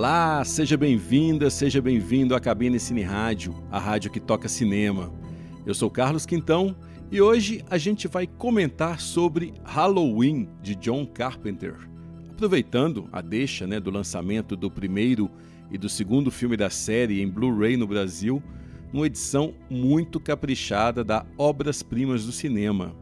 Olá, seja bem-vinda, seja bem-vindo à Cabine Cine Rádio, a rádio que toca cinema. Eu sou Carlos Quintão e hoje a gente vai comentar sobre Halloween de John Carpenter. Aproveitando a deixa né, do lançamento do primeiro e do segundo filme da série em Blu-ray no Brasil, uma edição muito caprichada da Obras Primas do Cinema.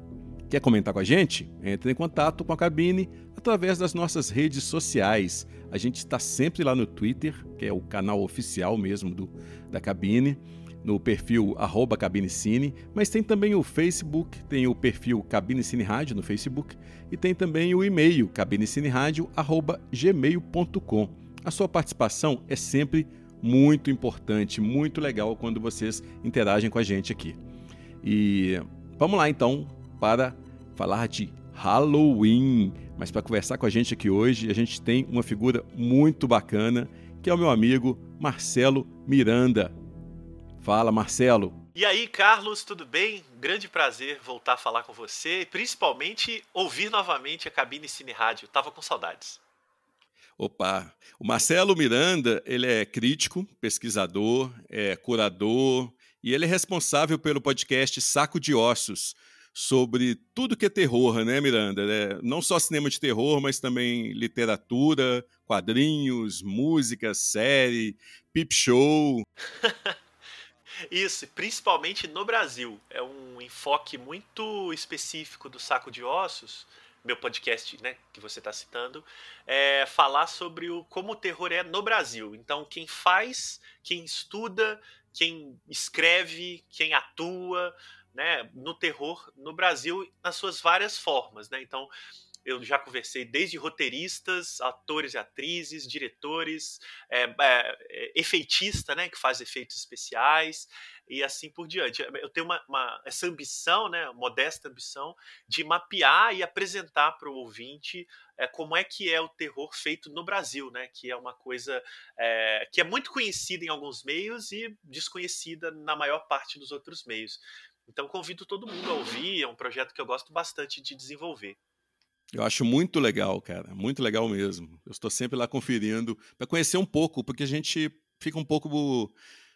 Quer comentar com a gente? Entre em contato com a cabine através das nossas redes sociais. A gente está sempre lá no Twitter, que é o canal oficial mesmo do, da cabine, no perfil cabinecine, mas tem também o Facebook, tem o perfil Cabine Cine Rádio no Facebook e tem também o e-mail cabinecineradio.gmail.com. A sua participação é sempre muito importante, muito legal quando vocês interagem com a gente aqui. E vamos lá então para falar de Halloween. Mas para conversar com a gente aqui hoje, a gente tem uma figura muito bacana, que é o meu amigo Marcelo Miranda. Fala, Marcelo. E aí, Carlos, tudo bem? Grande prazer voltar a falar com você e principalmente ouvir novamente a Cabine Cine Rádio. Tava com saudades. Opa, o Marcelo Miranda, ele é crítico, pesquisador, é curador e ele é responsável pelo podcast Saco de Ossos, sobre tudo que é terror, né, Miranda? É, não só cinema de terror, mas também literatura, quadrinhos, música, série, peep show. Isso, principalmente no Brasil. É um enfoque muito específico do Saco de Ossos, meu podcast, né, que você está citando, é falar sobre o, como o terror é no Brasil. Então, quem faz, quem estuda, quem escreve, quem atua, né, no terror no Brasil nas suas várias formas, né? Então, eu já conversei desde roteiristas, atores e atrizes, diretores, é, é, efeitista, né, que faz efeitos especiais e assim por diante. Eu tenho uma, uma, essa ambição, né, modesta ambição, de mapear e apresentar para o ouvinte é, como é que é o terror feito no Brasil, né, que é uma coisa que é muito conhecida em alguns meios e desconhecida na maior parte dos outros meios. Então convido todo mundo a ouvir, é um projeto que eu gosto bastante de desenvolver. Eu acho muito legal, cara, muito legal mesmo. Eu estou sempre lá conferindo para conhecer um pouco, porque a gente fica um pouco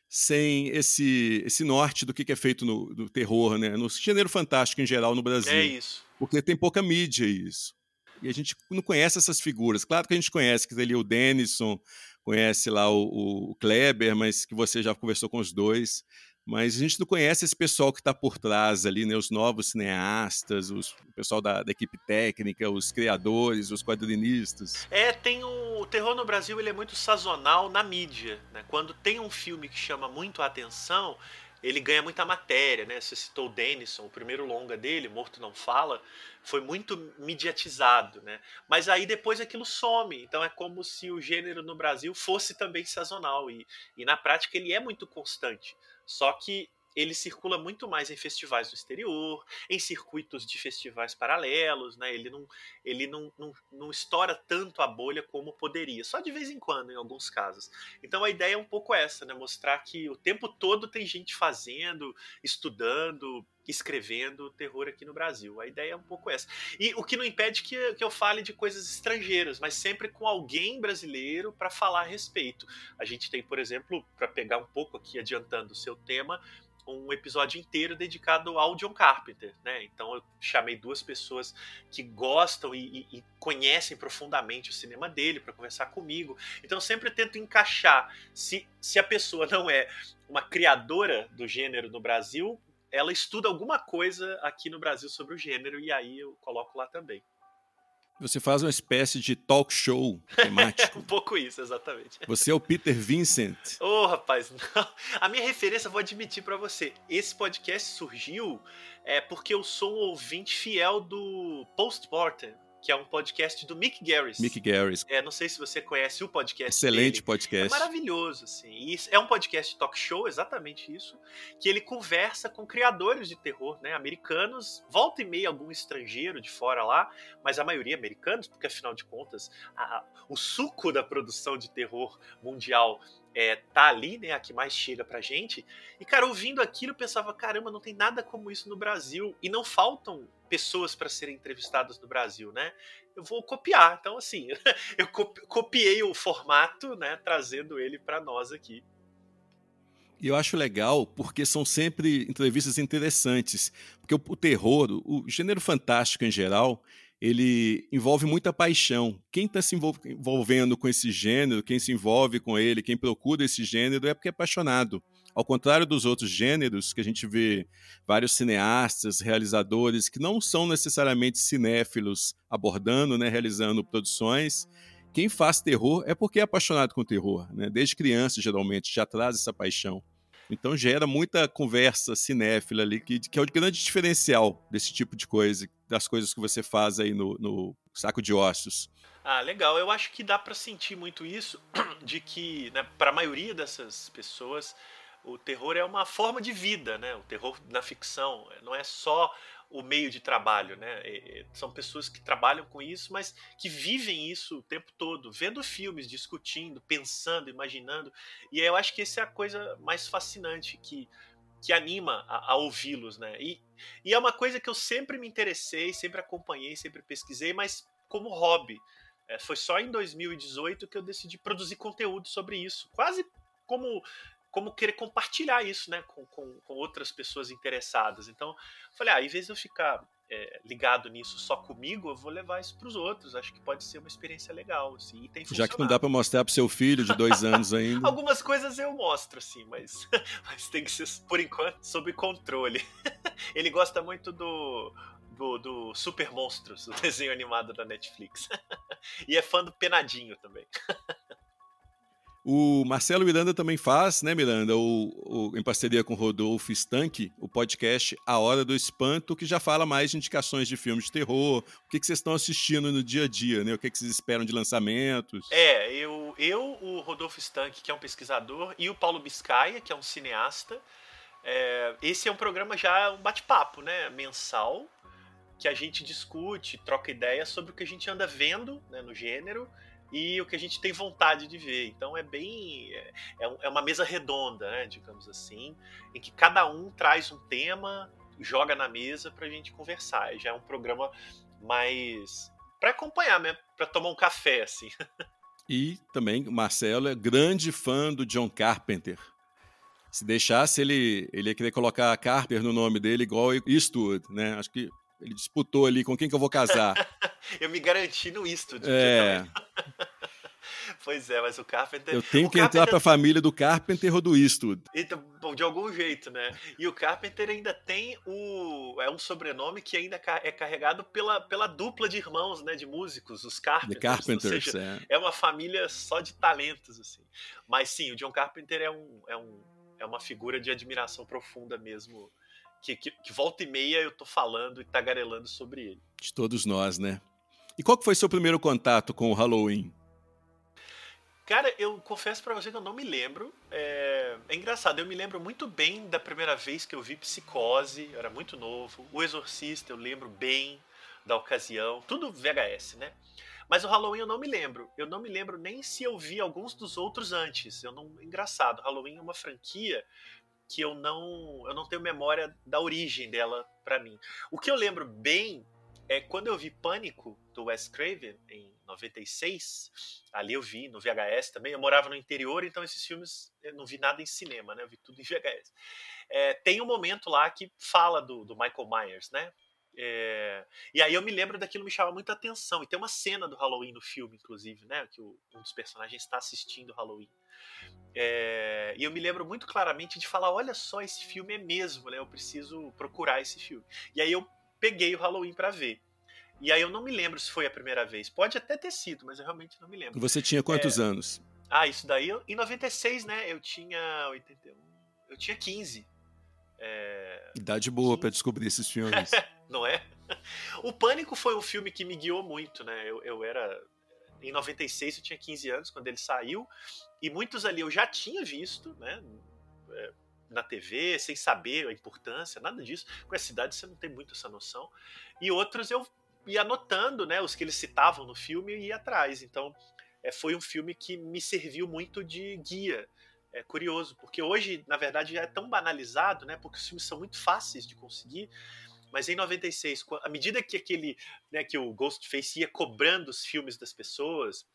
sem esse esse norte do que é feito no, no terror, né? No gênero fantástico em geral no Brasil. É isso. Porque tem pouca mídia isso. E a gente não conhece essas figuras. Claro que a gente conhece, que ali o Denison, conhece lá o, o Kleber, mas que você já conversou com os dois mas a gente não conhece esse pessoal que está por trás ali, né? Os novos cineastas, os, o pessoal da, da, equipe técnica, os criadores, os quadrinistas. É, tem um, o terror no Brasil ele é muito sazonal na mídia, né? Quando tem um filme que chama muito a atenção, ele ganha muita matéria, né? Você citou o Denison, o primeiro longa dele, Morto Não Fala, foi muito mediatizado, né? Mas aí depois aquilo some, então é como se o gênero no Brasil fosse também sazonal e, e na prática ele é muito constante. Só que ele circula muito mais em festivais do exterior, em circuitos de festivais paralelos, né? Ele não, ele não, não, não estoura tanto a bolha como poderia, só de vez em quando, em alguns casos. Então a ideia é um pouco essa, né? Mostrar que o tempo todo tem gente fazendo, estudando, escrevendo terror aqui no Brasil. A ideia é um pouco essa. E o que não impede que, que eu fale de coisas estrangeiras, mas sempre com alguém brasileiro para falar a respeito. A gente tem, por exemplo, para pegar um pouco aqui adiantando o seu tema, um episódio inteiro dedicado ao John Carpenter, né? Então eu chamei duas pessoas que gostam e, e, e conhecem profundamente o cinema dele para conversar comigo. Então eu sempre tento encaixar se, se a pessoa não é uma criadora do gênero no Brasil, ela estuda alguma coisa aqui no Brasil sobre o gênero e aí eu coloco lá também. Você faz uma espécie de talk show temático. Um pouco isso, exatamente. Você é o Peter Vincent. Ô, oh, rapaz, não. A minha referência, vou admitir para você. Esse podcast surgiu é, porque eu sou um ouvinte fiel do Postmortem, que é um podcast do Mick Garris. Mick Garris. É, não sei se você conhece o podcast Excelente dele. podcast. É maravilhoso, assim. E é um podcast talk show, exatamente isso, que ele conversa com criadores de terror, né, americanos, volta e meia algum estrangeiro de fora lá, mas a maioria americanos, porque afinal de contas, a, o suco da produção de terror mundial é, tá ali, né, a que mais chega pra gente. E, cara, ouvindo aquilo, eu pensava, caramba, não tem nada como isso no Brasil. E não faltam pessoas para serem entrevistadas no Brasil, né? Eu vou copiar. Então, assim, eu copiei o formato, né, trazendo ele para nós aqui. E eu acho legal porque são sempre entrevistas interessantes. Porque o, o terror, o, o gênero fantástico em geral, ele envolve muita paixão. Quem está se envolvendo com esse gênero, quem se envolve com ele, quem procura esse gênero é porque é apaixonado. Ao contrário dos outros gêneros, que a gente vê vários cineastas, realizadores que não são necessariamente cinéfilos abordando, né, realizando produções, quem faz terror é porque é apaixonado com terror. Né? Desde criança, geralmente, já traz essa paixão. Então gera muita conversa cinéfila ali, que, que é o grande diferencial desse tipo de coisa, das coisas que você faz aí no, no saco de ossos. Ah, legal. Eu acho que dá para sentir muito isso, de que, né, para a maioria dessas pessoas, o terror é uma forma de vida, né? O terror na ficção não é só o meio de trabalho, né? São pessoas que trabalham com isso, mas que vivem isso o tempo todo, vendo filmes, discutindo, pensando, imaginando. E eu acho que essa é a coisa mais fascinante que que anima a, a ouvi-los, né? E, e é uma coisa que eu sempre me interessei, sempre acompanhei, sempre pesquisei, mas como hobby. É, foi só em 2018 que eu decidi produzir conteúdo sobre isso, quase como como querer compartilhar isso né, com, com, com outras pessoas interessadas. Então, falei, ah, em vez de eu ficar é, ligado nisso só comigo, eu vou levar isso para os outros. Acho que pode ser uma experiência legal. Assim, Já que não dá para mostrar para seu filho de dois anos ainda. Algumas coisas eu mostro, assim, mas, mas tem que ser, por enquanto, sob controle. Ele gosta muito do, do, do, Super Monstros, o desenho animado da Netflix. e é fã do Penadinho também. O Marcelo Miranda também faz, né, Miranda, o, o, em parceria com o Rodolfo Stank, o podcast A Hora do Espanto, que já fala mais de indicações de filmes de terror, o que, que vocês estão assistindo no dia a dia, né? O que, que vocês esperam de lançamentos? É, eu, eu, o Rodolfo Stank, que é um pesquisador, e o Paulo Biscaia, que é um cineasta. É, esse é um programa já, um bate-papo, né, mensal, que a gente discute, troca ideias sobre o que a gente anda vendo né, no gênero e o que a gente tem vontade de ver. Então é bem. É, é uma mesa redonda, né, digamos assim, em que cada um traz um tema, joga na mesa para a gente conversar. Já é um programa mais. para acompanhar, né? Para tomar um café, assim. E também Marcelo é grande fã do John Carpenter. Se deixasse, ele, ele ia querer colocar Carpenter no nome dele, igual Eastwood, né? Acho que ele disputou ali com quem que eu vou casar. eu me garanti no Eastwood. É. pois é, mas o Carpenter. Eu tenho que Carpenter... entrar para a família do Carpenter ou do Eastwood. Então, de algum jeito, né? E o Carpenter ainda tem o. É um sobrenome que ainda é carregado pela, pela dupla de irmãos, né? De músicos, os Carpenters. The Carpenters, seja, é. é uma família só de talentos, assim. Mas sim, o John Carpenter é, um, é, um, é uma figura de admiração profunda mesmo que, que, que, volta e meia eu tô falando e tagarelando sobre ele. De todos nós, né? E qual que foi seu primeiro contato com o Halloween? Cara, eu confesso para você que eu não me lembro. É... é... engraçado, eu me lembro muito bem da primeira vez que eu vi Psicose, eu era muito novo. O Exorcista, eu lembro bem da ocasião. Tudo VHS, né? Mas o Halloween eu não me lembro. Eu não me lembro nem se eu vi alguns dos outros antes. Eu não, engraçado. Halloween é uma franquia que eu não eu não tenho memória da origem dela para mim. O que eu lembro bem é quando eu vi Pânico do Wes Craven em 96, ali eu vi no VHS também. Eu morava no interior, então esses filmes eu não vi nada em cinema, né? Eu vi tudo em VHS. É, tem um momento lá que fala do, do Michael Myers, né? É, e aí eu me lembro daquilo me chama muita atenção. E tem uma cena do Halloween no filme, inclusive, né? Que o, um dos personagens está assistindo Halloween. É, e eu me lembro muito claramente de falar: olha só, esse filme é mesmo, né? Eu preciso procurar esse filme. E aí eu peguei o Halloween para ver. E aí eu não me lembro se foi a primeira vez. Pode até ter sido, mas eu realmente não me lembro. Você tinha quantos é, anos? Ah, isso daí, em 96, né? Eu tinha 81. Eu tinha 15. É... Idade boa para descobrir esses filmes. não é? O Pânico foi um filme que me guiou muito, né? Eu, eu era. Em 96 eu tinha 15 anos quando ele saiu. E muitos ali eu já tinha visto, né? É, na TV, sem saber a importância, nada disso. Com essa idade você não tem muito essa noção. E outros eu ia anotando, né? Os que eles citavam no filme e ia atrás. Então, é, foi um filme que me serviu muito de guia é curioso, porque hoje, na verdade, já é tão banalizado, né? Porque os filmes são muito fáceis de conseguir. Mas em 96, à medida que aquele, né, que o Ghostface ia cobrando os filmes das pessoas,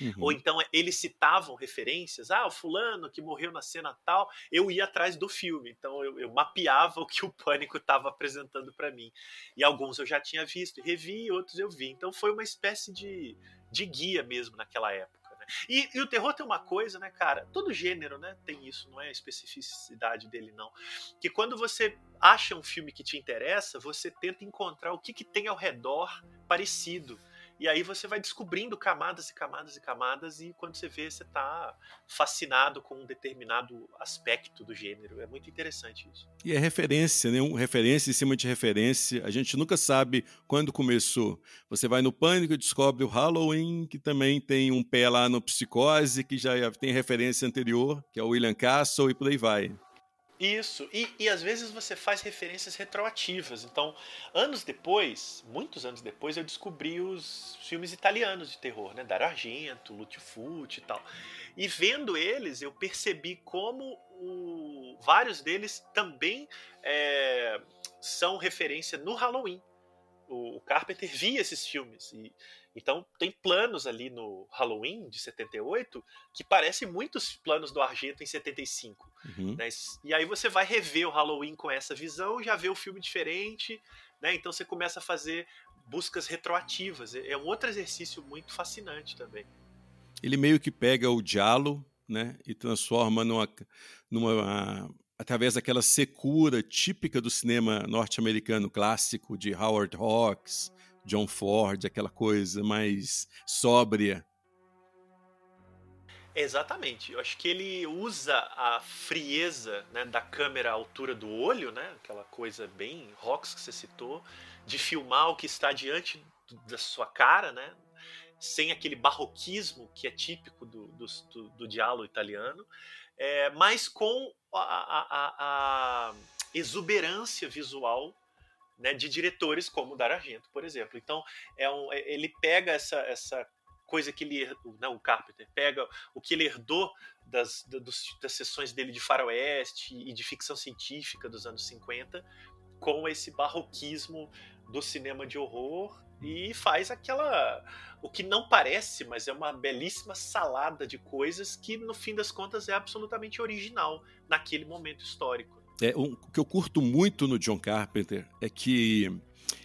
Uhum. Ou então eles citavam referências, ah, o fulano que morreu na cena tal, eu ia atrás do filme, então eu, eu mapeava o que o Pânico estava apresentando para mim. E alguns eu já tinha visto, revi, outros eu vi. Então foi uma espécie de, de guia mesmo naquela época. Né? E, e, o terror tem uma coisa, né, cara? Todo gênero, né, tem isso, não é a especificidade dele, não. Que quando você acha um filme que te interessa, você tenta encontrar o que, que tem ao redor parecido. E aí você vai descobrindo camadas e camadas e camadas, e quando você vê, você está fascinado com um determinado aspecto do gênero. É muito interessante isso. E é referência, né? Um referência em cima de referência. A gente nunca sabe quando começou. Você vai no Pânico e descobre o Halloween, que também tem um pé lá no Psicose, que já tem referência anterior, que é o William Castle, e por aí vai. Isso, e, e às vezes você faz referências retroativas. Então, anos depois, muitos anos depois, eu descobri os filmes italianos de terror, né? Dario Argento, Lute Fucci e tal. E vendo eles, eu percebi como o, vários deles também é, são referência no Halloween. O, o Carpenter via esses filmes e então, tem planos ali no Halloween de 78 que parecem muitos planos do Argento em 75. Uhum. Né? E aí você vai rever o Halloween com essa visão, já vê o filme diferente, né? Então você começa a fazer buscas retroativas. É, é um outro exercício muito fascinante também. Ele meio que pega o diálogo, né, e transforma numa, numa através daquela secura típica do cinema norte-americano clássico de Howard Hawks, John Ford, aquela coisa mais sóbria. Exatamente. Eu acho que ele usa a frieza né, da câmera à altura do olho, né, aquela coisa bem rocks que você citou, de filmar o que está diante da sua cara, né, sem aquele barroquismo que é típico do, do, do, do diálogo italiano, é, mas com a, a, a exuberância visual né, de diretores como Dario Argento, por exemplo. Então, é um, é, ele pega essa, essa coisa que ele não o Carpenter pega o que ele herdou das, das, das sessões dele de faroeste e de ficção científica dos anos 50 com esse barroquismo do cinema de horror e faz aquela o que não parece, mas é uma belíssima salada de coisas que no fim das contas é absolutamente original naquele momento histórico. É, um, o que eu curto muito no John Carpenter é que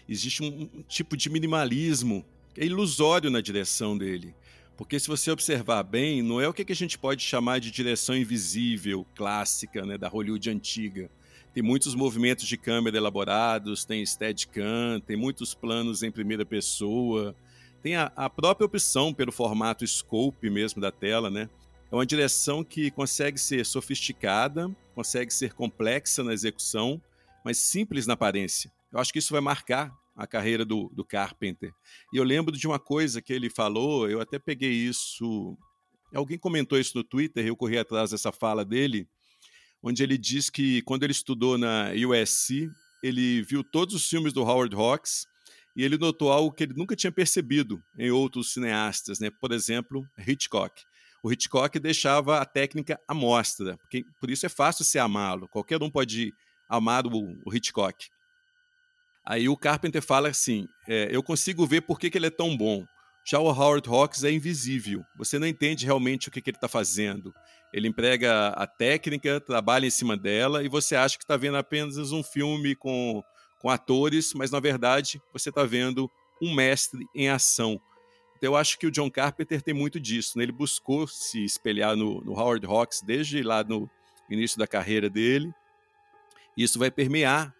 existe um, um tipo de minimalismo é ilusório na direção dele. Porque se você observar bem, não é o que a gente pode chamar de direção invisível, clássica, né, da Hollywood antiga. Tem muitos movimentos de câmera elaborados, tem Steadicam, tem muitos planos em primeira pessoa, tem a, a própria opção pelo formato scope mesmo da tela, né? É uma direção que consegue ser sofisticada, consegue ser complexa na execução, mas simples na aparência. Eu acho que isso vai marcar a carreira do, do Carpenter. E eu lembro de uma coisa que ele falou, eu até peguei isso. Alguém comentou isso no Twitter, eu corri atrás dessa fala dele, onde ele diz que quando ele estudou na USC, ele viu todos os filmes do Howard Hawks e ele notou algo que ele nunca tinha percebido em outros cineastas, né? Por exemplo, Hitchcock o Hitchcock deixava a técnica à mostra, porque por isso é fácil se amá-lo. Qualquer um pode amar o, o Hitchcock. Aí o Carpenter fala assim: é, eu consigo ver por que, que ele é tão bom. Já o Howard Hawks é invisível. Você não entende realmente o que, que ele está fazendo. Ele emprega a técnica, trabalha em cima dela e você acha que está vendo apenas um filme com, com atores, mas na verdade você está vendo um mestre em ação. Eu acho que o John Carpenter tem muito disso. Né? Ele buscou se espelhar no, no Howard Hawks desde lá no início da carreira dele. Isso vai permear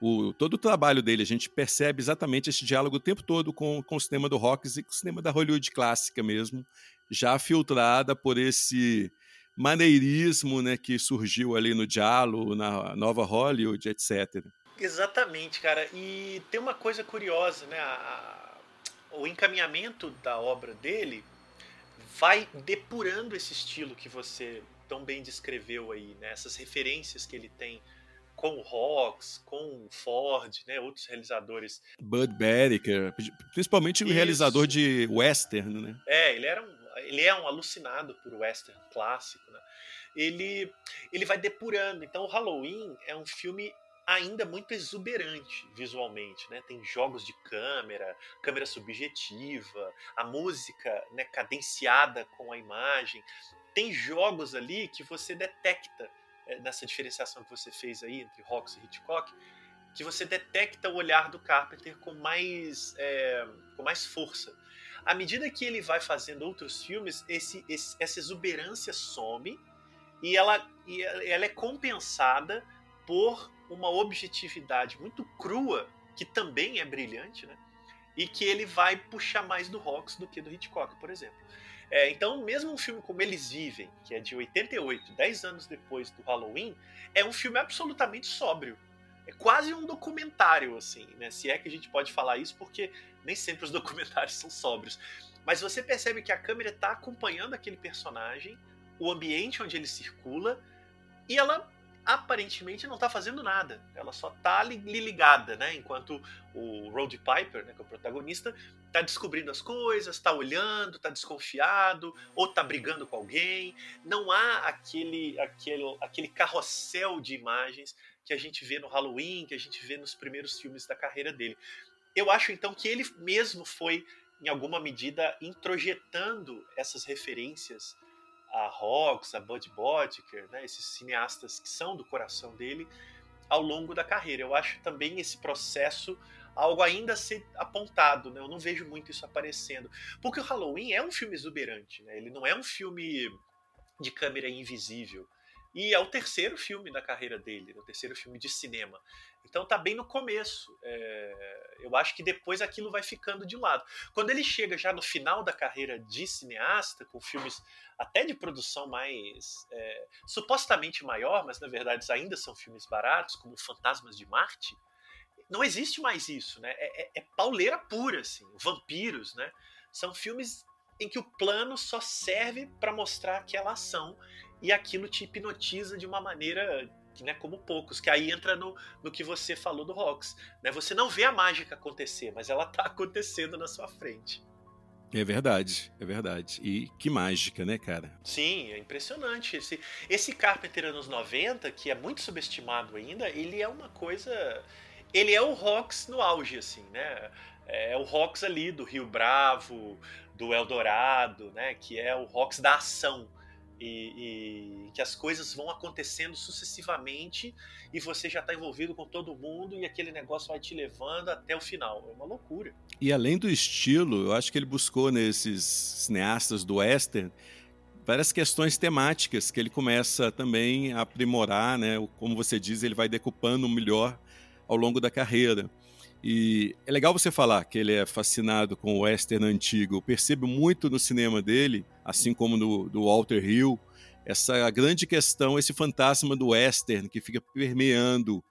o, todo o trabalho dele. A gente percebe exatamente esse diálogo o tempo todo com, com o cinema do Hawks e com o cinema da Hollywood clássica mesmo, já filtrada por esse maneirismo né, que surgiu ali no diálogo, na nova Hollywood, etc. Exatamente, cara. E tem uma coisa curiosa, né? A, o encaminhamento da obra dele vai depurando esse estilo que você tão bem descreveu aí, né? Essas referências que ele tem com o Hawks, com o Ford, né? Outros realizadores. Bud Beriker, principalmente o realizador de western, né? É, ele era um, ele é um alucinado por western clássico, né? ele, ele vai depurando. Então o Halloween é um filme ainda muito exuberante visualmente, né? Tem jogos de câmera, câmera subjetiva, a música né, cadenciada com a imagem. Tem jogos ali que você detecta é, nessa diferenciação que você fez aí entre Hawks e Hitchcock, que você detecta o olhar do Carpenter com mais, é, com mais força. À medida que ele vai fazendo outros filmes, esse, esse, essa exuberância some e ela, e ela é compensada por uma objetividade muito crua, que também é brilhante, né? E que ele vai puxar mais do Hawks do que do Hitchcock, por exemplo. É, então, mesmo um filme como Eles Vivem, que é de 88, 10 anos depois do Halloween, é um filme absolutamente sóbrio. É quase um documentário, assim, né? Se é que a gente pode falar isso, porque nem sempre os documentários são sóbrios. Mas você percebe que a câmera está acompanhando aquele personagem, o ambiente onde ele circula, e ela aparentemente não está fazendo nada. Ela só está ali ligada, né? Enquanto o Roddy Piper, né, que é o protagonista, está descobrindo as coisas, está olhando, está desconfiado, ou está brigando com alguém. Não há aquele, aquele, aquele carrossel de imagens que a gente vê no Halloween, que a gente vê nos primeiros filmes da carreira dele. Eu acho então que ele mesmo foi, em alguma medida, introjetando essas referências a Hawks, a Bud Bodker, né, esses cineastas que são do coração dele, ao longo da carreira. Eu acho também esse processo algo ainda a ser apontado, né? Eu não vejo muito isso aparecendo. Porque o Halloween é um filme exuberante, né? Ele não é um filme de câmera invisível. E é o terceiro filme da carreira dele, né? o terceiro filme de cinema. Então tá bem no começo. É... eu acho que depois aquilo vai ficando de lado. Quando ele chega já no final da carreira de cineasta, com filmes até de produção mais é... supostamente maior, mas na verdade ainda são filmes baratos, como Fantasmas de Marte, não existe mais isso, né? É, é, é pauleira pura, assim. Vampiros, né? São filmes em que o plano só serve para mostrar aquela ação e aquilo te hipnotiza de uma maneira né, como poucos, que aí entra no, no que você falou do Rocks. Né? Você não vê a mágica acontecer, mas ela está acontecendo na sua frente. É verdade, é verdade. E que mágica, né, cara? Sim, é impressionante. Esse, esse Carpenter anos 90, que é muito subestimado ainda, ele é uma coisa. Ele é o Rocks no auge, assim, né? É o Rocks ali do Rio Bravo, do Eldorado, né? Que é o Rocks da ação e, e, que as coisas vão acontecendo sucessivamente e você já está envolvido com todo mundo e aquele negócio vai te levando até o final. É uma loucura. E além do estilo, eu acho que ele buscou nesses cineastas do western várias questões temáticas que ele começa também a aprimorar, né? Como você diz, ele vai decupando melhor ao longo da carreira. E é legal você falar que ele é fascinado com o western antigo. Eu percebo muito no cinema dele, assim como no do Walter Hill, essa grande questão, esse fantasma do western que fica permeando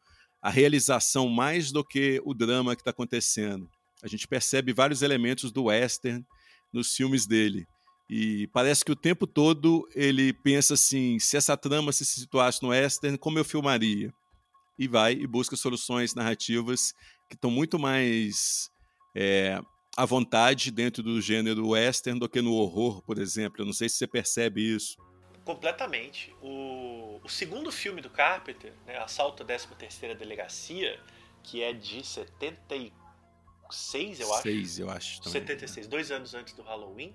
a realização mais do que o drama que está acontecendo. A gente percebe vários elementos do western nos filmes dele. E parece que o tempo todo ele pensa assim: se essa trama se situasse no western, como eu filmaria? E vai e busca soluções narrativas que estão muito mais é, à vontade dentro do gênero western do que no horror, por exemplo. Eu não sei se você percebe isso. Completamente. O, o segundo filme do Carpenter, né, Assalto à 13 Terceira Delegacia, que é de 76, eu acho. 6, eu acho. Também, 76, né? dois anos antes do Halloween.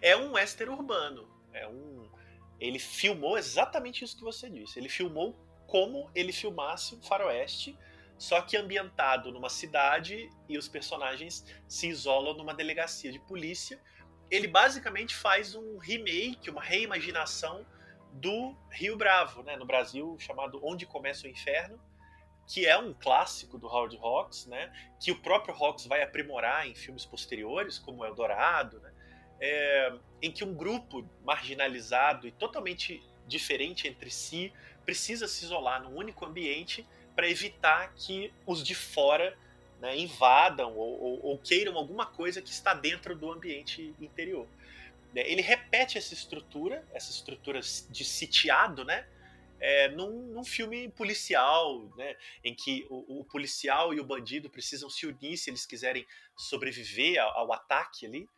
É um western urbano. É um... Ele filmou exatamente isso que você disse. Ele filmou como ele filmasse um faroeste só que ambientado numa cidade e os personagens se isolam numa delegacia de polícia. Ele basicamente faz um remake, uma reimaginação do Rio Bravo, né, no Brasil chamado Onde Começa o Inferno, que é um clássico do Howard Hawks, né, que o próprio Hawks vai aprimorar em filmes posteriores, como Eldorado, né, é, em que um grupo marginalizado e totalmente diferente entre si precisa se isolar num único ambiente para evitar que os de fora né, invadam ou, ou, ou, queiram alguma coisa que está dentro do ambiente interior. Né, ele repete essa estrutura, essa estrutura de sitiado, né? É, num, num, filme policial, né, em que o, o, policial e o bandido precisam se unir se eles quiserem sobreviver ao, ao ataque ali,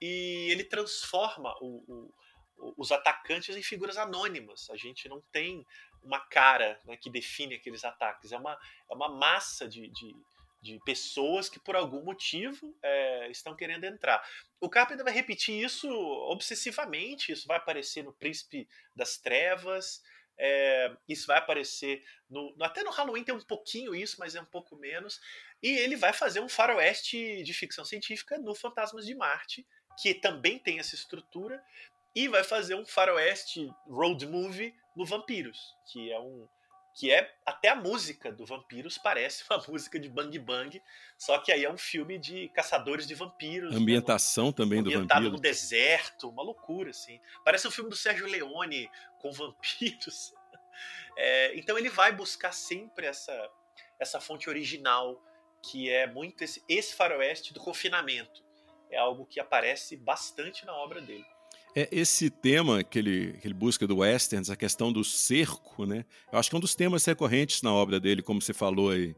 e ele transforma o, o, os atacantes em figuras anônimas. A gente não tem uma cara né, que define aqueles ataques. É uma, é uma massa de, de, de pessoas que, por algum motivo, é, estão querendo entrar. O Carpenter vai repetir isso obsessivamente. Isso vai aparecer no Príncipe das Trevas. É, isso vai aparecer no, até no Halloween tem um pouquinho isso, mas é um pouco menos. E ele vai fazer um faroeste de ficção científica no Fantasmas de Marte, que também tem essa estrutura, e vai fazer um faroeste road movie no Vampiros, que é um que é até a música do Vampiros parece uma música de Bang Bang, só que aí é um filme de caçadores de vampiros. Né, ambientação né? também do vampiro. no deserto, uma loucura assim. Parece um filme do Sérgio Leone com vampiros. É, então ele vai buscar sempre essa essa fonte original que é muito esse, esse faroeste do confinamento. É algo que aparece bastante na obra dele. É esse tema que ele, que ele busca do westerns, a questão do cerco, né? Eu acho que é um dos temas recorrentes na obra dele, como você falou aí.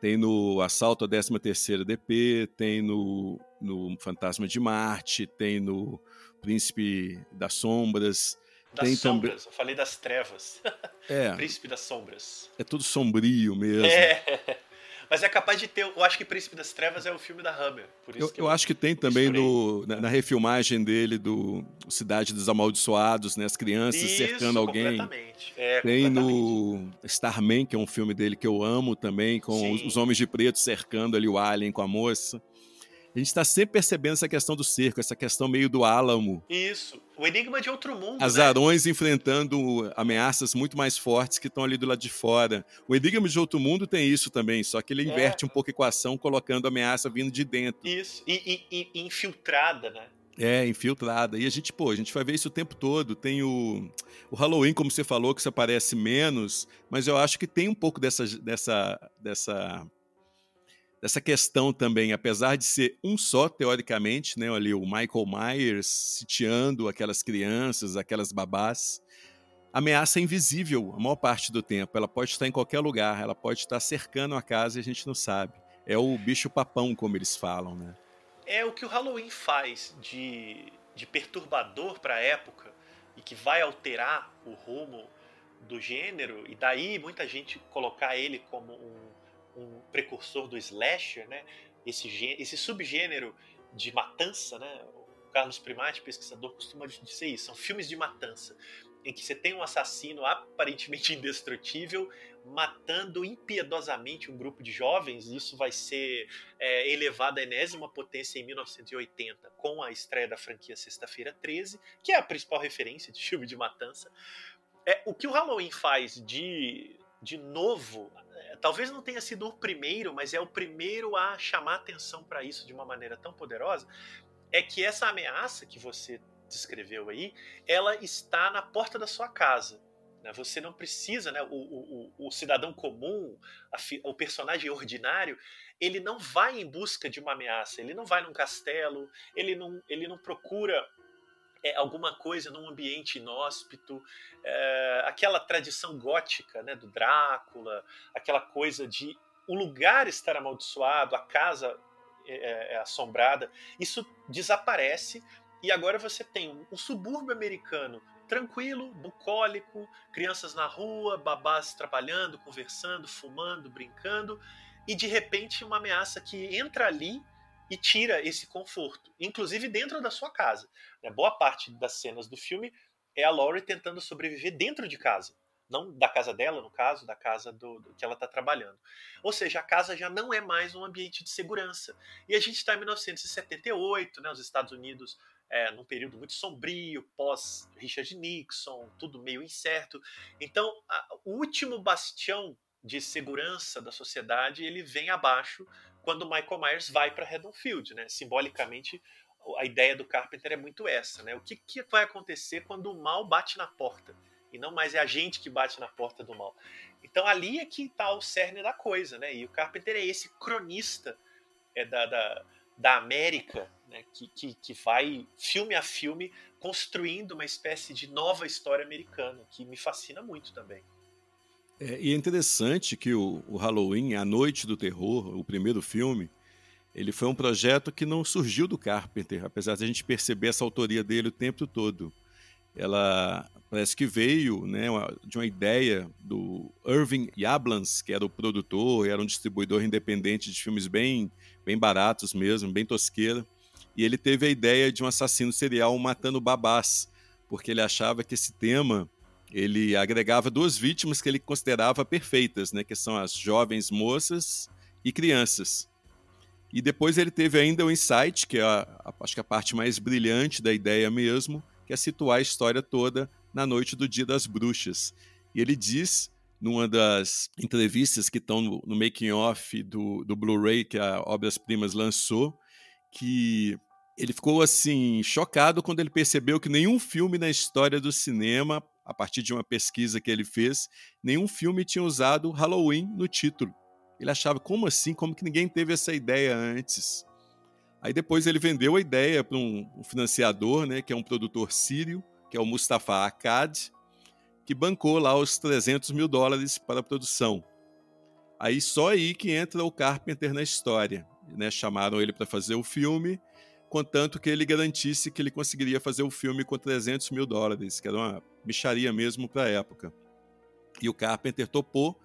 Tem no Assalto à 13ª DP, tem no, no Fantasma de Marte, tem no Príncipe das Sombras. Das tem sombras, também... eu falei das trevas. É. Príncipe das Sombras. É tudo sombrio mesmo. É. Mas é capaz de ter. Eu acho que Príncipe das Trevas é o filme da Hammer. Por isso eu, que eu, eu acho que tem também no, na, na, refilmagem dele do Cidade dos Amaldiçoados, né? As crianças isso, cercando alguém. Completamente. É, tem completamente. no Starman, que é um filme dele que eu amo também, com os, os Homens de Preto cercando ali o Alien com a moça. A gente está sempre percebendo essa questão do cerco, essa questão meio do álamo. Isso. O enigma de outro mundo. Azarões né? enfrentando ameaças muito mais fortes que estão ali do lado de fora. O enigma de outro mundo tem isso também, só que ele é. inverte um pouco a equação, colocando a ameaça vindo de dentro. Isso. E, e, e infiltrada, né? É, infiltrada. E a gente, pô, a gente vai ver isso o tempo todo. Tem o, o Halloween, como você falou, que se aparece menos, mas eu acho que tem um pouco dessa, dessa, dessa dessa questão também, apesar de ser um só, teoricamente, né, ali o Michael Myers sitiando aquelas crianças, aquelas babás, ameaça é invisível a maior parte do tempo. Ela pode estar em qualquer lugar, ela pode estar cercando a casa e a gente não sabe. É o bicho-papão, como eles falam, né? É o que o Halloween faz de, de perturbador para a época e que vai alterar o rumo do gênero, e daí muita gente colocar ele como um um precursor do slasher, né? Esse, esse subgênero de matança, né? O Carlos Primati, pesquisador, costuma dizer isso. São filmes de matança, em que você tem um assassino aparentemente indestrutível matando impiedosamente um grupo de jovens. Isso vai ser é, elevado à enésima potência em 1980, com a estreia da franquia Sexta-feira 13, que é a principal referência de filme de matança. É, o que o Halloween faz de de novo, talvez não tenha sido o primeiro, mas é o primeiro a chamar atenção para isso de uma maneira tão poderosa, é que essa ameaça que você descreveu aí, ela está na porta da sua casa. Né? Você não precisa, né? o, o, o cidadão comum, o personagem ordinário, ele não vai em busca de uma ameaça, ele não vai num castelo, ele não, ele não procura é, alguma coisa num ambiente inóspito, é, aquela tradição gótica né, do Drácula, aquela coisa de o lugar estar amaldiçoado, a casa é, é, é assombrada, isso desaparece e agora você tem um, um subúrbio americano tranquilo, bucólico, crianças na rua, babás trabalhando, conversando, fumando, brincando, e de repente uma ameaça que entra ali e tira esse conforto, inclusive dentro da sua casa. Né? Boa parte das cenas do filme é a Laurie tentando sobreviver dentro de casa. Não da casa dela, no caso, da casa do, do que ela está trabalhando. Ou seja, a casa já não é mais um ambiente de segurança. E a gente está em 1978, né, os Estados Unidos é, num período muito sombrio, pós Richard Nixon, tudo meio incerto. Então, a, o último bastião de segurança da sociedade ele vem abaixo quando Michael Myers vai para Haddonfield, né? Simbolicamente, a ideia do Carpenter é muito essa, né? O que, que vai acontecer quando o mal bate na porta? E não mais é a gente que bate na porta do mal. Então ali é que está o cerne da coisa, né? E o Carpenter é esse cronista é da, da, da América, né? que, que, que vai, filme a filme, construindo uma espécie de nova história americana, que me fascina muito também. É, e é interessante que o, o, Halloween, A Noite do Terror, o primeiro filme, ele foi um projeto que não surgiu do Carpenter, apesar de a gente perceber essa autoria dele o tempo todo. ela parece que veio né, de uma ideia do Irving Yablans, que era o produtor, era um distribuidor independente de filmes bem, bem baratos mesmo, bem tosqueira. E ele teve a ideia de um assassino serial matando babás, porque ele achava que esse tema ele agregava duas vítimas que ele considerava perfeitas, né, que são as jovens moças e crianças. E depois ele teve ainda o insight, que é a, a, acho que a parte mais brilhante da ideia mesmo, que é situar a história toda na noite do Dia das Bruxas. E ele diz, numa das entrevistas que estão no, no making-off do, do Blu-ray que a Obras Primas lançou, que ele ficou assim chocado quando ele percebeu que nenhum filme na história do cinema, a partir de uma pesquisa que ele fez, nenhum filme tinha usado Halloween no título. Ele achava como assim, como que ninguém teve essa ideia antes? Aí depois ele vendeu a ideia para um, financiador, né, que é um produtor sírio, que é o Mustafa Akkad, que bancou lá os 300 mil dólares para a produção. Aí só aí que entra o Carpenter na história. Né? Chamaram ele para fazer o filme contanto que ele garantisse que ele conseguiria fazer o filme com 300 mil dólares, que era uma micharia mesmo para a época. E o Carpenter topou,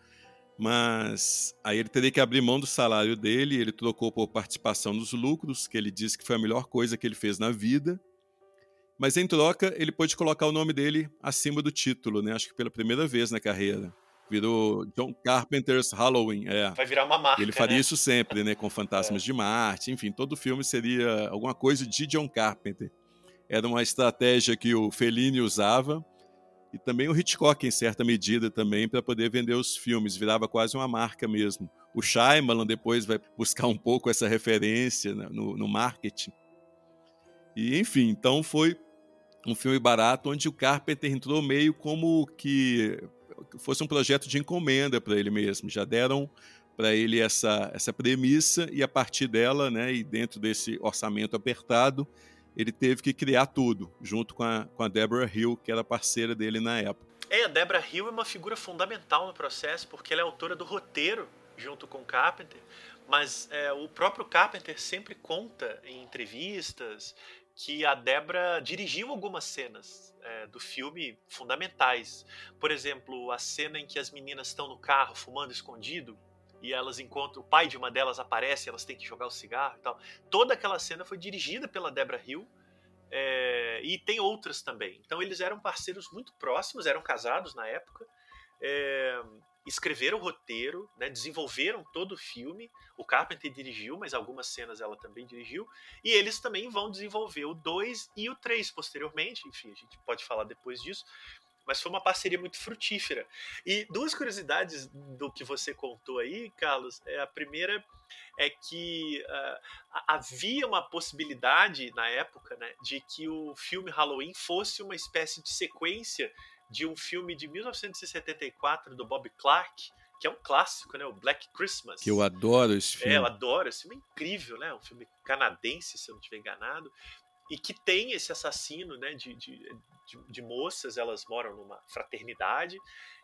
mas aí ele teria que abrir mão do salário dele, ele trocou por participação nos lucros, que ele disse que foi a melhor coisa que ele fez na vida. Mas em troca, ele pôde colocar o nome dele acima do título, né? Acho que pela primeira vez na carreira. Virou John Carpenter's Halloween. É. Vai virar uma marca. Ele faria né? isso sempre, né? Com Fantasmas é. de Marte. Enfim, todo filme seria alguma coisa de John Carpenter. Era uma estratégia que o Fellini usava e também o Hitchcock, em certa medida, também, para poder vender os filmes. Virava quase uma marca mesmo. O Shyamalan depois vai buscar um pouco essa referência né, no, no marketing. E, enfim, então foi um filme barato onde o Carpenter entrou meio como que fosse um projeto de encomenda para ele mesmo. Já deram para ele essa, essa premissa e a partir dela, né, e dentro desse orçamento apertado, ele teve que criar tudo, junto com a, com a Deborah Hill, que era parceira dele na época. É, a Deborah Hill é uma figura fundamental no processo, porque ela é autora do roteiro junto com Carpenter, mas é, o próprio Carpenter sempre conta em entrevistas que a Debra dirigiu algumas cenas é, do filme fundamentais. Por exemplo, a cena em que as meninas estão no carro fumando escondido e elas encontram o pai de uma delas aparece, elas têm que jogar o cigarro e tal. Toda aquela cena foi dirigida pela Debra Hill. É, e tem outras também. Então eles eram parceiros muito próximos, eram casados na época. É, escreveram o roteiro, né, desenvolveram todo o filme. O Carpenter dirigiu, mas algumas cenas ela também dirigiu. E eles também vão desenvolver o 2 e o 3 posteriormente. Enfim, a gente pode falar depois disso. Mas foi uma parceria muito frutífera. E duas curiosidades do que você contou aí, Carlos. É, a primeira é que uh, havia uma possibilidade na época né, de que o filme Halloween fosse uma espécie de sequência de um filme de 1974 do Bob Clark, que é um clássico, né? O Black Christmas. Que eu adoro esse filme. É, eu adoro. Esse filme é incrível, né? Um filme canadense, se eu não estiver enganado. E que tem esse assassino, né? De, de, de, de, moças, elas moram numa fraternidade.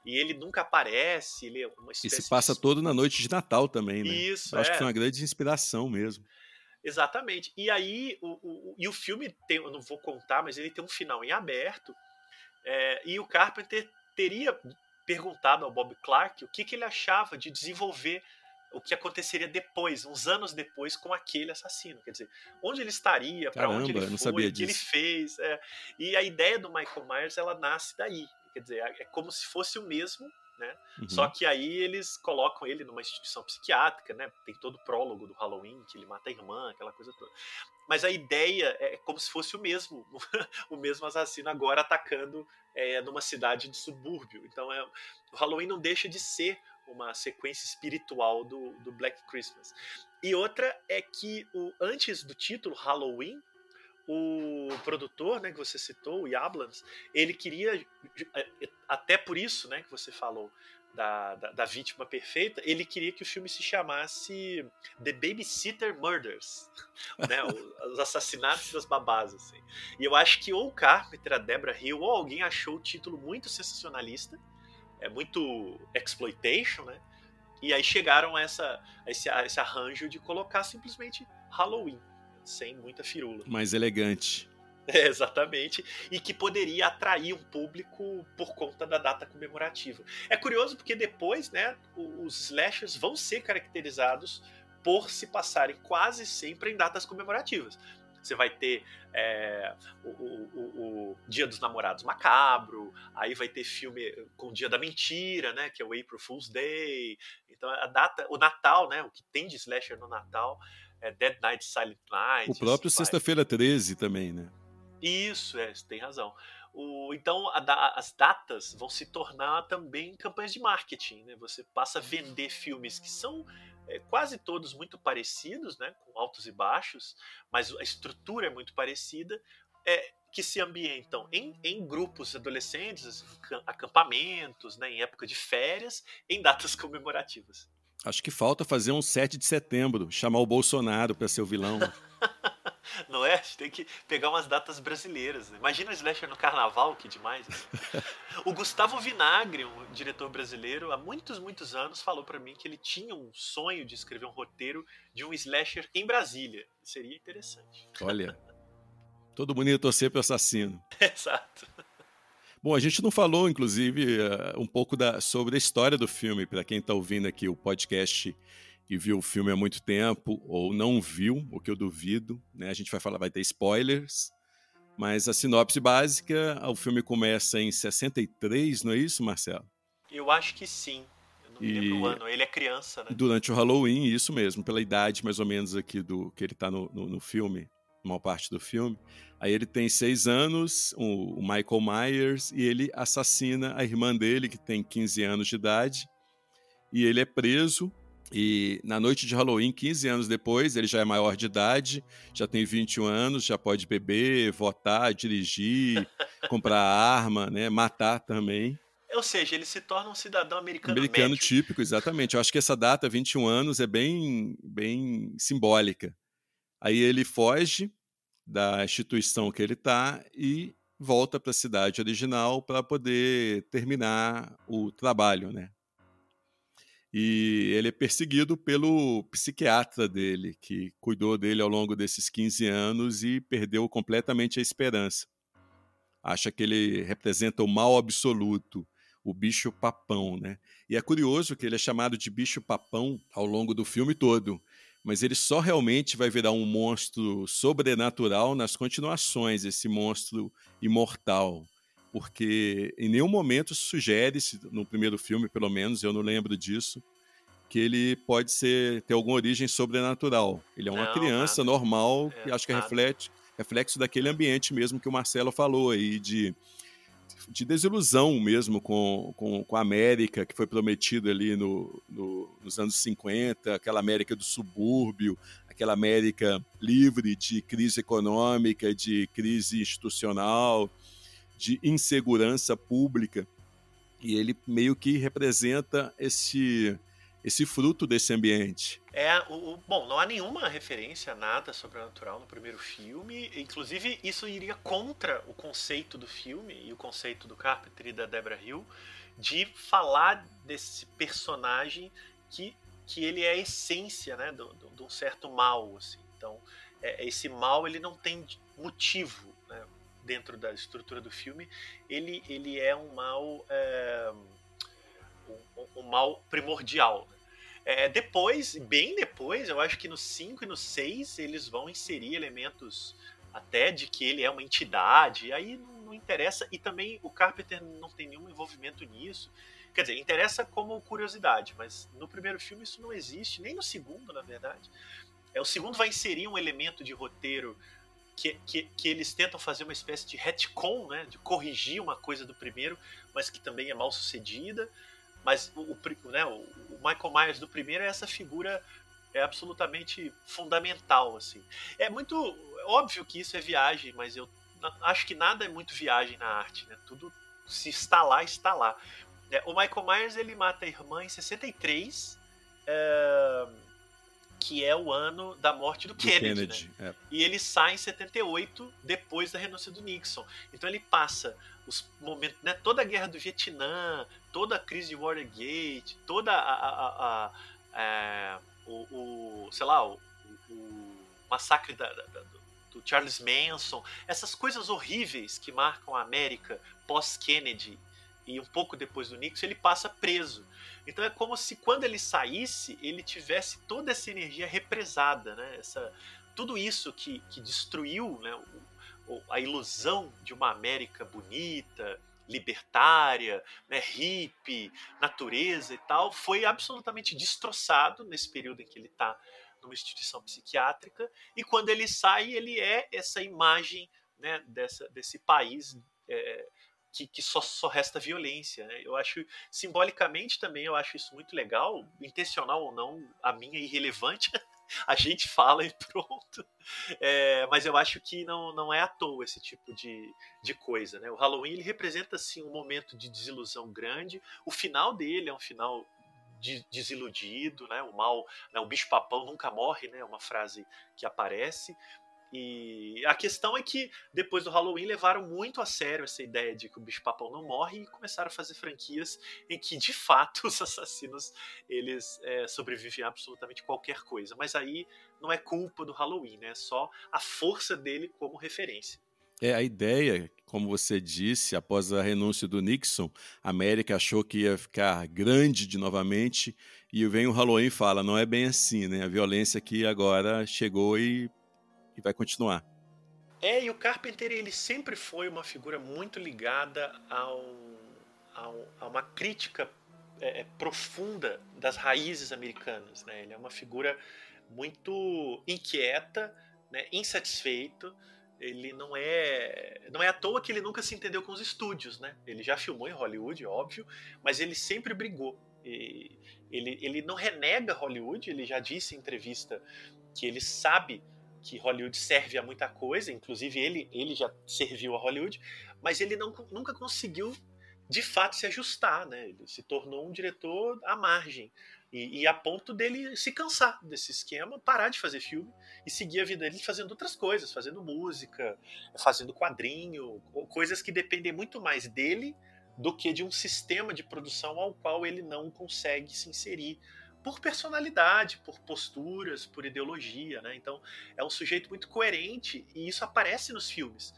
E ele nunca aparece, ele é uma espécie E se passa de... todo na noite de Natal também, né? Isso, eu é. Acho que foi uma grande inspiração mesmo. Exatamente. E aí, o, o, e o filme tem, eu não vou contar, mas ele tem um final em aberto é, e o Carpenter teria perguntado ao Bob Clark o que, que ele achava de desenvolver o que aconteceria depois, uns anos depois, com aquele assassino. Quer dizer, onde ele estaria, para onde ele foi, o que ele fez. É. E a ideia do Michael Myers ela nasce daí. Quer dizer, é como se fosse o mesmo né? Uhum. Só que aí eles colocam ele numa instituição psiquiátrica, né? Tem todo o prólogo do Halloween, que ele mata a irmã, aquela coisa toda. Mas a ideia é como se fosse o mesmo, o mesmo assassino agora atacando é, numa cidade de subúrbio. Então é, o Halloween não deixa de ser uma sequência espiritual do, do Black Christmas. E outra é que o, antes do título Halloween, o produtor, né, que você citou, o Yablans, ele queria, até por isso, né, que você falou da, da, da, vítima perfeita, ele queria que o filme se chamasse The Babysitter Murders, né, os assassinatos das babás, assim. E eu acho que ou o Carpenter, a Deborah Hill, ou alguém achou o título muito sensacionalista, é muito exploitation, né, e aí chegaram a, essa, a esse, a esse arranjo de colocar simplesmente Halloween sem muita firula. Mais elegante. É, exatamente. E que poderia atrair um público por conta da data comemorativa. É curioso porque depois, né, os slashers vão ser caracterizados por se passarem quase sempre em datas comemorativas. Você vai ter é, o, o, o, Dia dos Namorados Macabro, aí vai ter filme com o Dia da Mentira, né? Que é o April Fool's Day. Então a data, o Natal, né? O que tem de slasher no Natal é Dead Night, Silent Night. O próprio Sexta-feira 13 também, né? Isso, é, tem razão. O, então, a, as datas vão se tornar também campanhas de marketing. Né? Você passa a vender filmes que são é, quase todos muito parecidos, né? com altos e baixos, mas a estrutura é muito parecida, é, que se ambientam em, em grupos adolescentes, acampamentos, né? em época de férias, em datas comemorativas. Acho que falta fazer um 7 de setembro, chamar o Bolsonaro para ser o vilão. Não é? A gente tem que pegar umas datas brasileiras. Né? Imagina o Slasher no carnaval, que demais. o Gustavo Vinagre, um diretor brasileiro, há muitos, muitos anos, falou para mim que ele tinha um sonho de escrever um roteiro de um Slasher em Brasília. Seria interessante. Olha, todo mundo ia torcer pro assassino. Exato. Bom, a gente não falou, inclusive, um pouco da, sobre a história do filme, para quem está ouvindo aqui o podcast e viu o filme há muito tempo ou não viu, o que eu duvido, né? A gente vai falar, vai ter spoilers, mas a sinopse básica, o filme começa em 63, não é isso, Marcelo? Eu acho que sim. Eu não e... lembro o ano. Ele é criança, né? Durante o Halloween, isso mesmo, pela idade mais ou menos aqui do que ele está no, no, no, filme, uma parte do filme. Aí ele tem seis anos, o, o Michael Myers, e ele assassina a irmã dele, que tem 15 anos de idade, e ele é preso e na noite de Halloween, 15 anos depois, ele já é maior de idade, já tem 21 anos, já pode beber, votar, dirigir, comprar arma, né, matar também. Ou seja, ele se torna um cidadão americano Americano médio. típico, exatamente. Eu acho que essa data, 21 anos, é bem, bem simbólica. Aí ele foge da instituição que ele está e volta para a cidade original para poder terminar o trabalho, né? E ele é perseguido pelo psiquiatra dele, que cuidou dele ao longo desses 15 anos e perdeu completamente a esperança. Acha que ele representa o mal absoluto, o bicho papão, né? E é curioso que ele é chamado de bicho papão ao longo do filme todo, mas ele só realmente vai virar um monstro sobrenatural nas continuações, esse monstro imortal porque em nenhum momento sugere-se, no primeiro filme pelo menos, eu não lembro disso, que ele pode ser ter alguma origem sobrenatural. Ele é uma não, criança nada. normal, é, que acho que é reflete, reflexo daquele ambiente mesmo que o Marcelo falou aí, de, de desilusão mesmo com, com, com a América, que foi prometido ali no, no, nos anos 50, aquela América do subúrbio, aquela América livre de crise econômica, de crise institucional, de insegurança pública. E ele meio que representa esse esse fruto desse ambiente. É, o, o, bom, não há nenhuma referência a nada sobrenatural no primeiro filme. Inclusive, isso iria contra o conceito do filme e o conceito do Carpenter e da Deborah Hill de falar desse personagem que, que ele é a essência, né, de, um certo mal, assim. Então, é, esse mal ele não tem motivo, né, dentro da estrutura do filme, ele, ele é um mal é, um, mal primordial. Né? É, depois, bem depois, eu acho que no 5 e no 6 eles vão inserir elementos até de que ele é uma entidade, e aí não, não interessa, e também o Carpenter não tem nenhum envolvimento nisso. Quer dizer, interessa como curiosidade, mas no primeiro filme isso não existe, nem no segundo, na verdade. É, o segundo vai inserir um elemento de roteiro que, que, que, eles tentam fazer uma espécie de retcon, né, de corrigir uma coisa do primeiro, mas que também é mal sucedida. Mas o, o, né, o Michael Myers do primeiro é essa figura é absolutamente fundamental, assim. É muito óbvio que isso é viagem, mas eu acho que nada é muito viagem na arte, né? Tudo se está lá, está lá. É, o Michael Myers ele mata a irmã em 63. É que é o ano da morte do, do Kennedy. Kennedy né? é. E ele sai em 78, depois da renúncia do Nixon. Então ele passa os momentos, né, toda a guerra do Vietnã, toda a crise de Watergate, toda a, a, a, a é, o, o, sei lá, o, o massacre da, da, do, Charles Manson, essas coisas horríveis que marcam a América pós-Kennedy e um pouco depois do Nixon, ele passa preso. Então é como se quando ele saísse, ele tivesse toda essa energia represada, né? Essa, tudo isso que, que destruiu né, o, a ilusão de uma América bonita, libertária, né, hippie, natureza e tal, foi absolutamente destroçado nesse período em que ele está numa instituição psiquiátrica, e quando ele sai, ele é essa imagem né, dessa, desse país é, que, que, só, só resta violência. Né? Eu acho, simbolicamente também, eu acho isso muito legal, intencional ou não, a minha é irrelevante, a gente fala e pronto. É, mas eu acho que não, não é à toa esse tipo de, de coisa. Né? O Halloween ele representa assim, um momento de desilusão grande, o final dele é um final desiludido, né? O mal, né? o bicho-papão nunca morre, né? É uma frase que aparece. E a questão é que depois do Halloween levaram muito a sério essa ideia de que o bicho-papão não morre e começaram a fazer franquias em que de fato os assassinos eles é, sobrevivem a absolutamente qualquer coisa. Mas aí não é culpa do Halloween, né? É só a força dele como referência. É, a ideia, como você disse, após a renúncia do Nixon, a América achou que ia ficar grande de novamente, e vem o Halloween e fala, não é bem assim, né? A violência aqui agora chegou e, e vai continuar. É, e o Carpenter, ele sempre foi uma figura muito ligada ao, ao a uma crítica é, é profunda das raízes americanas, né? Ele é uma figura muito inquieta, né? insatisfeito, ele não é não é à toa que ele nunca se entendeu com os estúdios, né? Ele já filmou em Hollywood, óbvio, mas ele sempre brigou. Ele, ele não renega Hollywood, ele já disse em entrevista que ele sabe que Hollywood serve a muita coisa, inclusive ele, ele já serviu a Hollywood, mas ele não, nunca conseguiu de fato se ajustar, né? Ele se tornou um diretor à margem. E, e, a ponto dele se cansar desse esquema, parar de fazer filme e seguir a vida dele fazendo outras coisas, fazendo música, fazendo quadrinho, coisas que dependem muito mais dele do que de um sistema de produção ao qual ele não consegue se inserir por personalidade, por posturas, por ideologia, né? Então é um sujeito muito coerente e isso aparece nos filmes.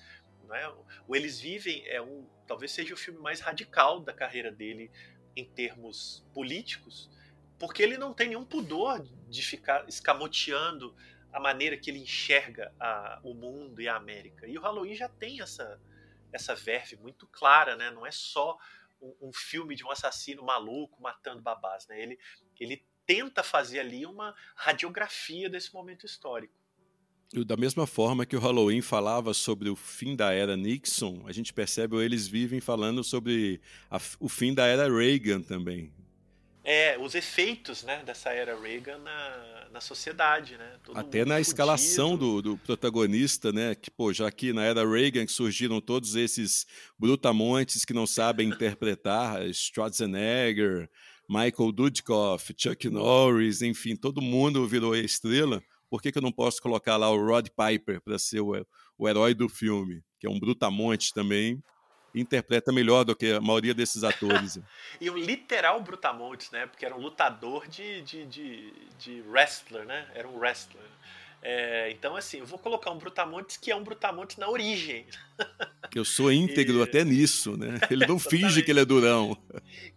Né? O Eles Vivem é um, talvez seja o filme mais radical da carreira dele em termos políticos, porque ele não tem nenhum pudor de ficar escamoteando a maneira que ele enxerga a, o mundo e a América. E o Halloween já tem essa, essa verve muito clara, né? Não é só um, um filme de um assassino maluco matando babás, né? Ele, ele tenta fazer ali uma radiografia desse momento histórico. Da mesma forma que o Halloween falava sobre o fim da era Nixon, a gente percebe eles vivem falando sobre a, o fim da era Reagan também. É, os efeitos né, dessa era Reagan na, na sociedade, né? Todo Até na escalação do, do, protagonista, né? Que, pô, já que na era Reagan surgiram todos esses brutamontes que não sabem interpretar, Schwarzenegger, Michael Dudikoff, Chuck Norris, enfim, todo mundo virou estrela. Por que, que eu não posso colocar lá o Rod Piper para ser o, o herói do filme, que é um brutamonte também, interpreta melhor do que a maioria desses atores. e o literal Brutamontes, né? Porque era um lutador de, de, de, de wrestler, né? Era um wrestler. É, então, assim, eu vou colocar um Brutamontes que é um Brutamontes na origem. Que eu sou íntegro e... até nisso, né? Ele não finge que ele é durão.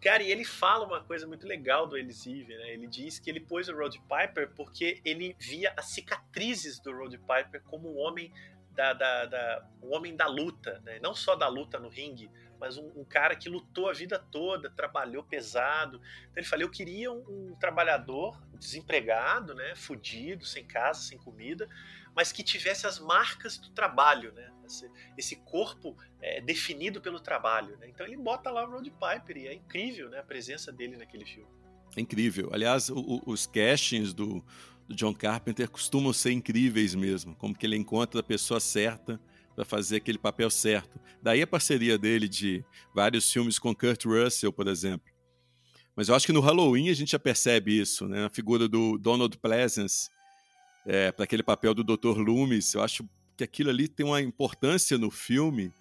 Cara, e ele fala uma coisa muito legal do Eliseve, né? Ele diz que ele pôs o Rod Piper porque ele via as cicatrizes do Rod Piper como um homem da, da, da, um homem da luta, né? não só da luta no ringue, mas um, um, cara que lutou a vida toda, trabalhou pesado. Então ele falou: eu queria um, um trabalhador desempregado, né, fudido, sem casa, sem comida, mas que tivesse as marcas do trabalho, né? Esse, esse corpo é, definido pelo trabalho. Né? Então ele bota lá o Rod Piper e é incrível né, a presença dele naquele filme. É incrível. Aliás, o, o, os castings do, do John Carpenter costumam ser incríveis mesmo, como que ele encontra a pessoa certa para fazer aquele papel certo. Daí a parceria dele de vários filmes com Kurt Russell, por exemplo. Mas eu acho que no Halloween a gente já percebe isso, né? A figura do Donald Pleasance é, para aquele papel do Dr. Loomis. Eu acho que aquilo ali tem uma importância no filme,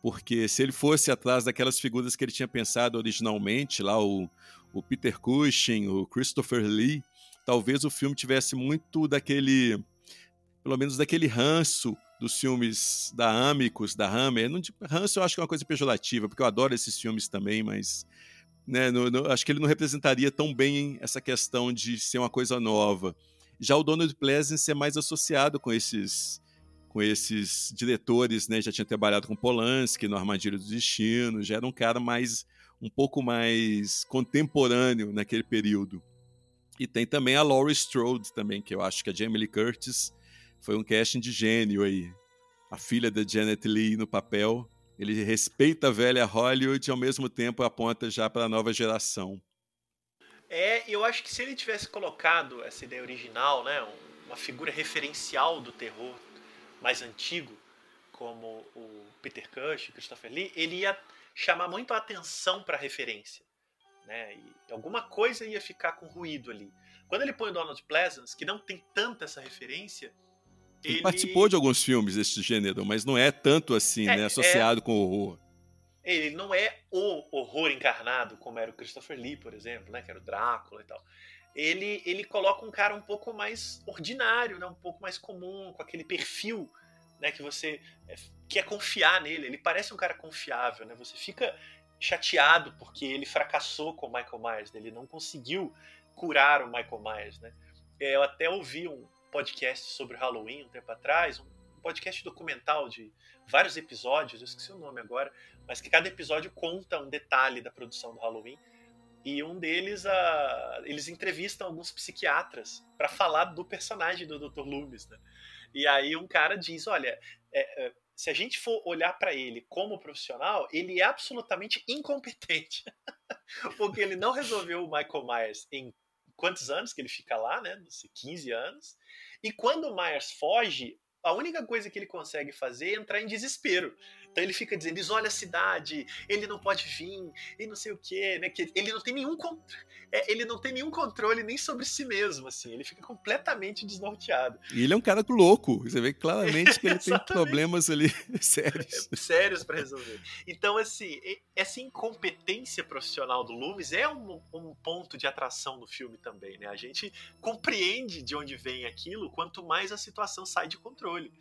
porque se ele fosse atrás daquelas figuras que ele tinha pensado originalmente, lá o, o Peter Cushing, o Christopher Lee, talvez o filme tivesse muito daquele, pelo menos daquele ranço dos filmes da Amicus, da Hammer. Não, Hans eu acho que é uma coisa pejorativa, porque eu adoro esses filmes também, mas né, no, no, acho que ele não representaria tão bem essa questão de ser uma coisa nova. Já o Donald Pleasence é mais associado com esses com esses diretores, né? Já tinha trabalhado com Polanski no Armadilha do Destino, já era um cara mais um pouco mais contemporâneo naquele período. E tem também a Laurie Strode também, que eu acho que a Jamie Lee Curtis foi um casting de gênio aí. A filha da Janet Leigh no papel. Ele respeita a velha Hollywood e ao mesmo tempo aponta já para a nova geração. É, eu acho que se ele tivesse colocado essa ideia original, né, uma figura referencial do terror mais antigo, como o Peter Cush, Christopher Lee, ele ia chamar muito a atenção para a referência. Né? E alguma coisa ia ficar com ruído ali. Quando ele põe o Donald Pleasance, que não tem tanta essa referência, ele, ele participou de alguns filmes desse gênero, mas não é tanto assim, é, né? Associado é... com horror. Ele não é o horror encarnado, como era o Christopher Lee, por exemplo, né? Que era o Drácula e tal. Ele, ele coloca um cara um pouco mais ordinário, né? Um pouco mais comum, com aquele perfil, né? Que você é, quer confiar nele. Ele parece um cara confiável, né? Você fica chateado porque ele fracassou com o Michael Myers, né? ele não conseguiu curar o Michael Myers, né? É, eu até ouvi um podcast sobre Halloween um tempo atrás, um podcast documental de vários episódios, eu esqueci o nome agora, mas que cada episódio conta um detalhe da produção do Halloween. E um deles, uh, eles entrevistam alguns psiquiatras para falar do personagem do Dr. Loomis, né? E aí um cara diz, olha, é, é, se a gente for olhar para ele como profissional, ele é absolutamente incompetente. Porque ele não resolveu o Michael Myers em quantos anos que ele fica lá, né? 15 anos. E quando o Myers foge, a única coisa que ele consegue fazer é entrar em desespero. Então ele fica dizendo, isola a cidade, ele não pode vir, e não sei o quê, né? Que ele não tem nenhum é, ele não tem nenhum controle nem sobre si mesmo, assim, ele fica completamente desnorteado. E ele é um cara louco, você vê claramente que ele tem problemas ali sérios. É, sérios para resolver. Então, assim, essa incompetência profissional do Loomis é um, um ponto de atração no filme também, né? A gente compreende de onde vem aquilo quanto mais a situação sai de controle.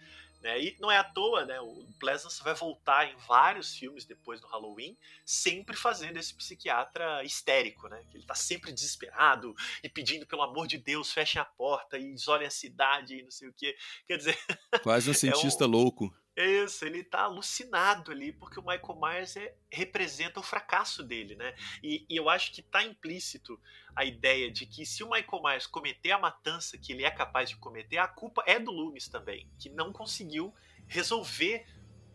Né? E não é à toa, né? O Pleasance vai voltar em vários filmes depois do Halloween, sempre fazendo esse psiquiatra histérico, né? Que ele tá sempre desesperado e pedindo, pelo amor de Deus, fechem a porta e isolem a cidade e não sei o quê. Quer dizer. Quase um cientista é um... louco. É isso, ele tá alucinado ali, porque o Michael Myers é, representa o fracasso dele, né? E, e, eu acho que tá implícito a ideia de que se o Michael Myers cometer a matança que ele é capaz de cometer, a culpa é do Loomis também, que não conseguiu resolver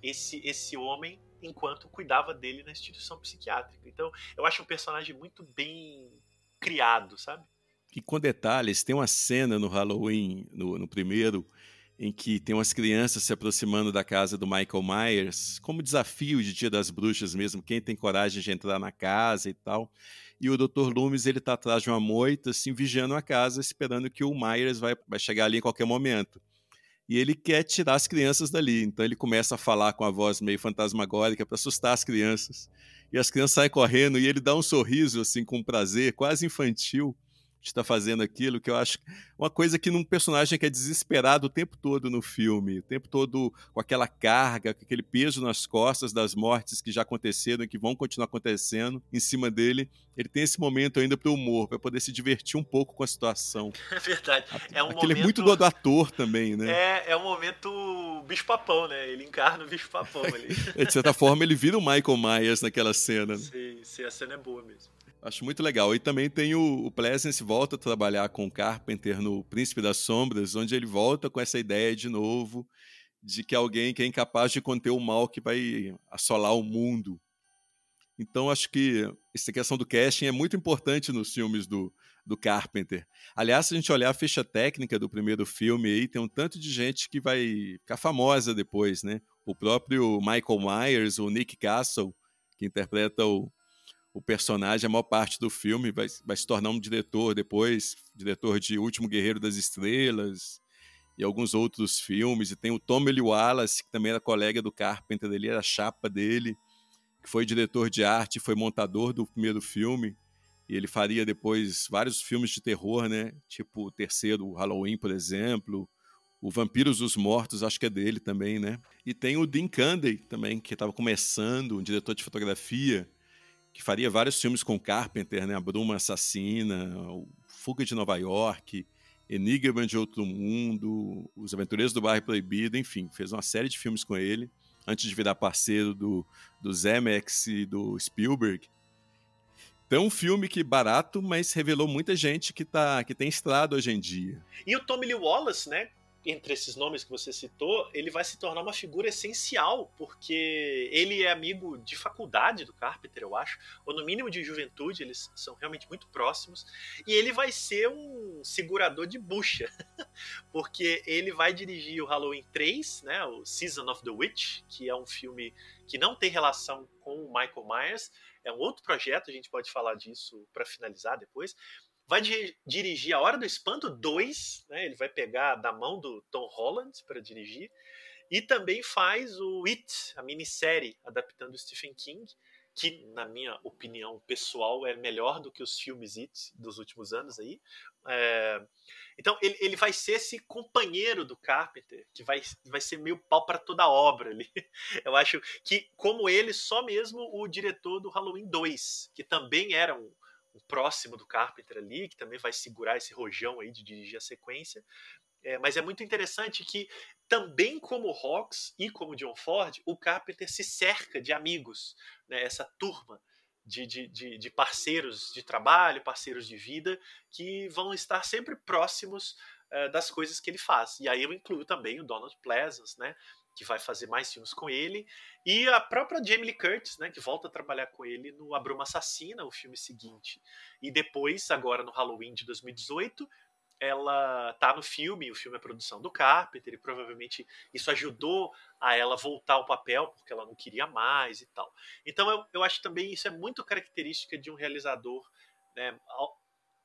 esse, esse homem enquanto cuidava dele na instituição psiquiátrica. Então, eu acho um personagem muito bem criado, sabe? E com detalhes, tem uma cena no Halloween, no, no primeiro, em que tem umas crianças se aproximando da casa do Michael Myers, como desafio de Dia das Bruxas mesmo, quem tem coragem de entrar na casa e tal. E o Dr. Loomis, ele tá atrás de uma moita, assim, vigiando a casa, esperando que o Myers vai, vai chegar ali em qualquer momento. E ele quer tirar as crianças dali, então ele começa a falar com a voz meio fantasmagórica para assustar as crianças. E as crianças saem correndo e ele dá um sorriso, assim, com prazer, quase infantil está fazendo aquilo, que eu acho uma coisa que num personagem que é desesperado o tempo todo no filme, o tempo todo com aquela carga, com aquele peso nas costas das mortes que já aconteceram e que vão continuar acontecendo em cima dele, ele tem esse momento ainda para o humor, para poder se divertir um pouco com a situação. É verdade. É um Aquele momento... é muito do, do, ator também, né? É, é um momento bicho-papão, né? Ele encarna o bicho-papão ali. de certa forma, ele vira o Michael Myers naquela cena. Né? Sim, sim, a cena é boa mesmo. Acho muito legal. E também tem o, o Pleasence volta a trabalhar com o Carpenter no Príncipe das Sombras, onde ele volta com essa ideia de novo de que alguém que é incapaz de conter o mal que vai assolar o mundo. Então acho que essa questão do casting é muito importante nos filmes do, do Carpenter. Aliás, se a gente olhar a ficha técnica do primeiro filme aí, tem um tanto de gente que vai ficar famosa depois, né? O próprio Michael Myers, o Nick Castle, que interpreta o, o personagem, a maior parte do filme, vai, vai se tornar um diretor depois, diretor de Último Guerreiro das Estrelas e alguns outros filmes. E tem o Tommy Lee Wallace, que também era colega do Carpenter, ele era a chapa dele, que foi diretor de arte, foi montador do primeiro filme. E ele faria depois vários filmes de terror, né? Tipo o terceiro Halloween, por exemplo, O Vampiros dos Mortos, acho que é dele também, né? E tem o Dean Candy também, que estava começando, um diretor de fotografia, que faria vários filmes com Carpenter, né? A Bruma Assassina, Fuga de Nova York, Enigma de Outro Mundo, Os Aventureiros do Bairro Proibido, enfim, fez uma série de filmes com ele, antes de virar parceiro do, do Zemeckis e do Spielberg. Então, um filme que barato, mas revelou muita gente que, tá, que tem estrado hoje em dia. E o Tommy Lee Wallace, né? Entre esses nomes que você citou, ele vai se tornar uma figura essencial, porque ele é amigo de faculdade do Carpenter, eu acho, ou no mínimo de juventude, eles são realmente muito próximos, e ele vai ser um segurador de bucha, porque ele vai dirigir o Halloween 3, né, o Season of the Witch, que é um filme que não tem relação com o Michael Myers, é um outro projeto, a gente pode falar disso para finalizar depois, vai dirigir A Hora do Espanto 2, né? ele vai pegar da mão do Tom Holland para dirigir, e também faz o It, a minissérie adaptando Stephen King, que, na minha opinião pessoal, é melhor do que os filmes It dos últimos anos aí. É... Então, ele, ele vai ser esse companheiro do Carpenter, que vai, vai ser meio pau para toda a obra ali. Eu acho que, como ele, só mesmo o diretor do Halloween 2, que também era um, um próximo do Carpenter ali, que também vai segurar esse rojão aí de dirigir a sequência. É, mas é muito interessante que, também como Hawks e como John Ford, o Carpenter se cerca de amigos, né, essa turma de, de, de, de, parceiros de trabalho, parceiros de vida, que vão estar sempre próximos uh, das coisas que ele faz. E aí eu incluo também o Donald Pleasance, né, que vai fazer mais filmes com ele, e a própria Jamie Lee Curtis, né, que volta a trabalhar com ele no A Bruma Assassina, o filme seguinte. E depois, agora no Halloween de 2018, ela tá no filme, o filme é produção do Carpenter, e provavelmente isso ajudou a ela voltar ao papel, porque ela não queria mais e tal. Então eu, eu acho também isso é muito característica de um realizador né,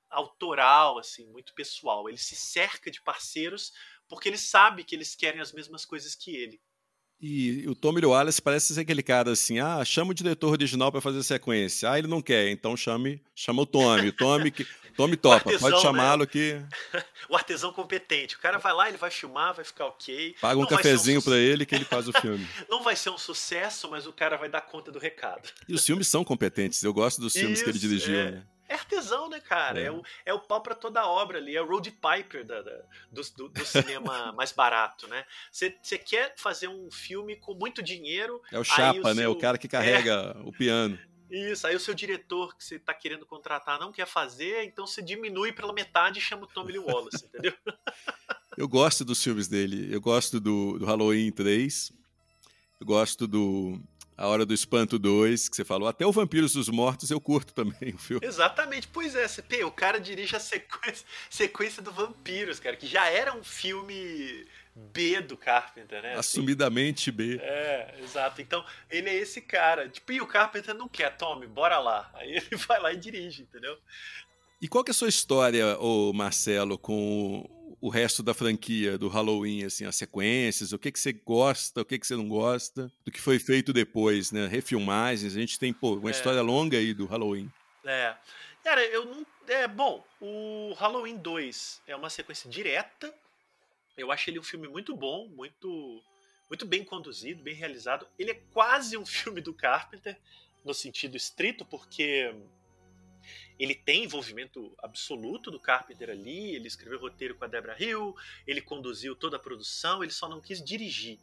autoral, assim, muito pessoal. Ele se cerca de parceiros porque ele sabe que eles querem as mesmas coisas que ele. E o Tommy Lee Wallace parece ser aquele cara assim, ah, chama o diretor original para fazer sequência. Ah, ele não quer, então chame, chama o Tommy. O Tommy, que, Tommy topa, artesão, pode chamá-lo né? que... o artesão competente. O cara vai lá, ele vai filmar, vai ficar ok. Paga um não cafezinho um para ele que ele faz o filme. não vai ser um sucesso, mas o cara vai dar conta do recado. E os filmes são competentes. Eu gosto dos filmes Isso, que ele dirigiu, é. né? É artesão, né, cara? É, é o, é o pau para toda a obra ali, é o Road Piper da, da do, do, do, cinema mais barato, né? Você quer fazer um filme com muito dinheiro. É o chapa, o né? O cara que carrega é... o piano. Isso, aí o seu diretor que você está querendo contratar não quer fazer, então você diminui pela metade e chama o Tommy Lee Wallace, entendeu? Eu gosto dos filmes dele. Eu gosto do, do Halloween 3. Eu gosto do a Hora do Espanto 2, que você falou. Até o Vampiros dos Mortos eu curto também o filme. Exatamente. Pois é, CP, o cara dirige a sequência, sequência do Vampiros, cara, que já era um filme B do Carpenter, né? Assim. Assumidamente B. É, exato. Então, ele é esse cara. Tipo, e o Carpenter não quer, Tommy, bora lá. Aí ele vai lá e dirige, entendeu? E qual que é a sua história, ô Marcelo, com o resto da franquia do Halloween, assim, as sequências, o que que você gosta, o que que você não gosta, do que foi feito depois, né? Refilmagens, a gente tem, pô, uma é. história longa aí do Halloween. É. Cara, eu não. É, bom, o Halloween 2 é uma sequência direta. Eu acho ele um filme muito bom, muito, muito bem conduzido, bem realizado. Ele é quase um filme do Carpenter, no sentido estrito, porque ele tem envolvimento absoluto do Carpenter ali, ele escreveu roteiro com a Deborah Hill, ele conduziu toda a produção, ele só não quis dirigir.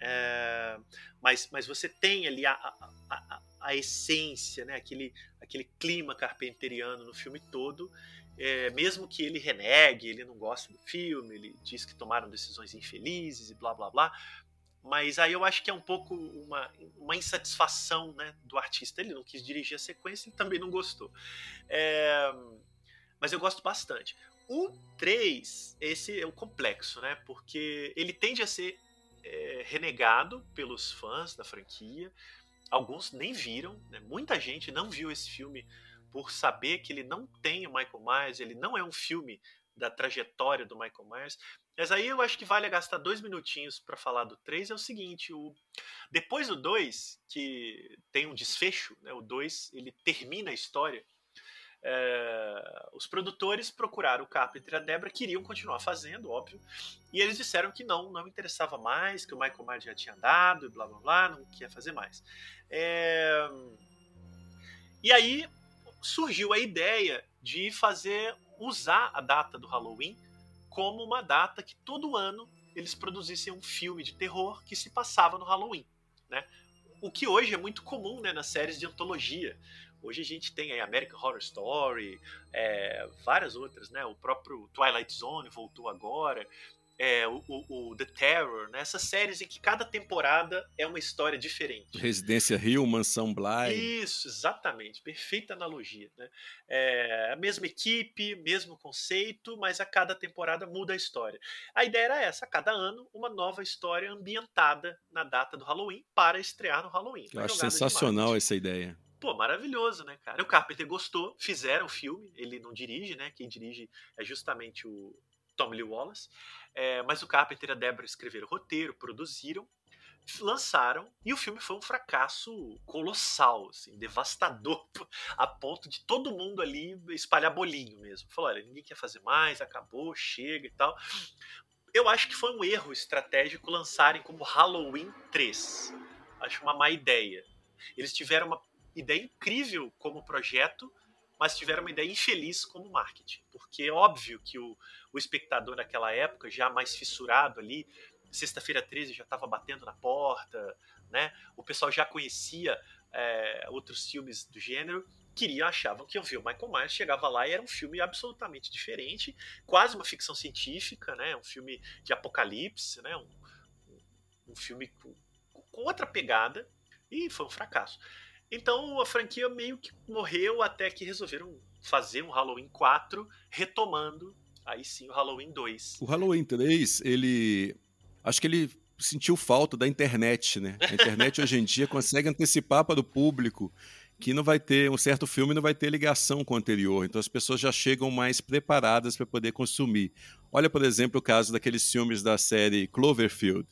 É, mas, mas você tem ali a, a, a, a, essência, né? aquele, aquele clima carpenteriano no filme todo, é, mesmo que ele renegue, ele não gosta do filme, ele diz que tomaram decisões infelizes e blá blá blá, mas aí eu acho que é um pouco uma, uma insatisfação né, do artista. Ele não quis dirigir a sequência e também não gostou. É, mas eu gosto bastante. O 3, esse é o complexo, né? Porque ele tende a ser é, renegado pelos fãs da franquia. Alguns nem viram, né? muita gente não viu esse filme por saber que ele não tem o Michael Myers, ele não é um filme da trajetória do Michael Myers. Mas aí eu acho que vale gastar dois minutinhos para falar do 3. É o seguinte: o... depois do 2, que tem um desfecho, né, o 2 ele termina a história. é, os produtores procuraram o Carpenter e a Debra, queriam continuar fazendo, óbvio, e eles disseram que não, não interessava mais, que o Michael Myers já tinha dado, e blá blá blá, não queria fazer mais. É, e aí surgiu a ideia de fazer, usar a data do Halloween como uma data que todo ano eles produzissem um filme de terror que se passava no Halloween, né? O que hoje é muito comum né, nas séries de antologia. Hoje a gente tem aí American Horror Story, é, várias outras, né? O próprio Twilight Zone voltou agora é, o, o, The Terror, né? essas séries em que cada temporada é uma história diferente. Residência Rio, Mansão Bly. Isso, exatamente, perfeita analogia. Né? É, a mesma equipe, mesmo conceito, mas a cada temporada muda a história. A ideia era essa, a cada ano, uma nova história ambientada na data do Halloween para estrear no Halloween. Eu acho sensacional essa ideia. Pô, maravilhoso, né, cara? O Carpenter gostou, fizeram o filme, ele não dirige, né? Quem dirige é justamente o Tom Lee Wallace. É, mas o Carpenter e a Deborah escreveram o roteiro, produziram, lançaram e o filme foi um fracasso colossal, assim, devastador, a ponto de todo mundo ali espalhar bolinho mesmo. Falou, olha, ninguém quer fazer mais, acabou, chega e tal. Eu acho que foi um erro estratégico lançarem como Halloween 3. Acho uma má ideia. Eles tiveram uma ideia incrível como projeto, mas tiveram uma ideia infeliz como marketing. Porque é óbvio que o, o espectador naquela época, já mais fissurado ali, sexta-feira 13 já estava batendo na porta, né? O pessoal já conhecia é, outros filmes do gênero, queriam, achavam que iam ver o Michael Myers, chegava lá e era um filme absolutamente diferente, quase uma ficção científica, né? Um filme de apocalipse, né? Um, um, filme com, com outra pegada e foi um fracasso. Então a franquia meio que morreu até que resolveram fazer um Halloween 4, retomando aí sim o Halloween 2. O Halloween 3, ele. Acho que ele sentiu falta da internet, né? A internet hoje em dia consegue antecipar para o público que não vai ter um certo filme não vai ter ligação com o anterior, então as pessoas já chegam mais preparadas para poder consumir. Olha, por exemplo, o caso daqueles filmes da série Cloverfield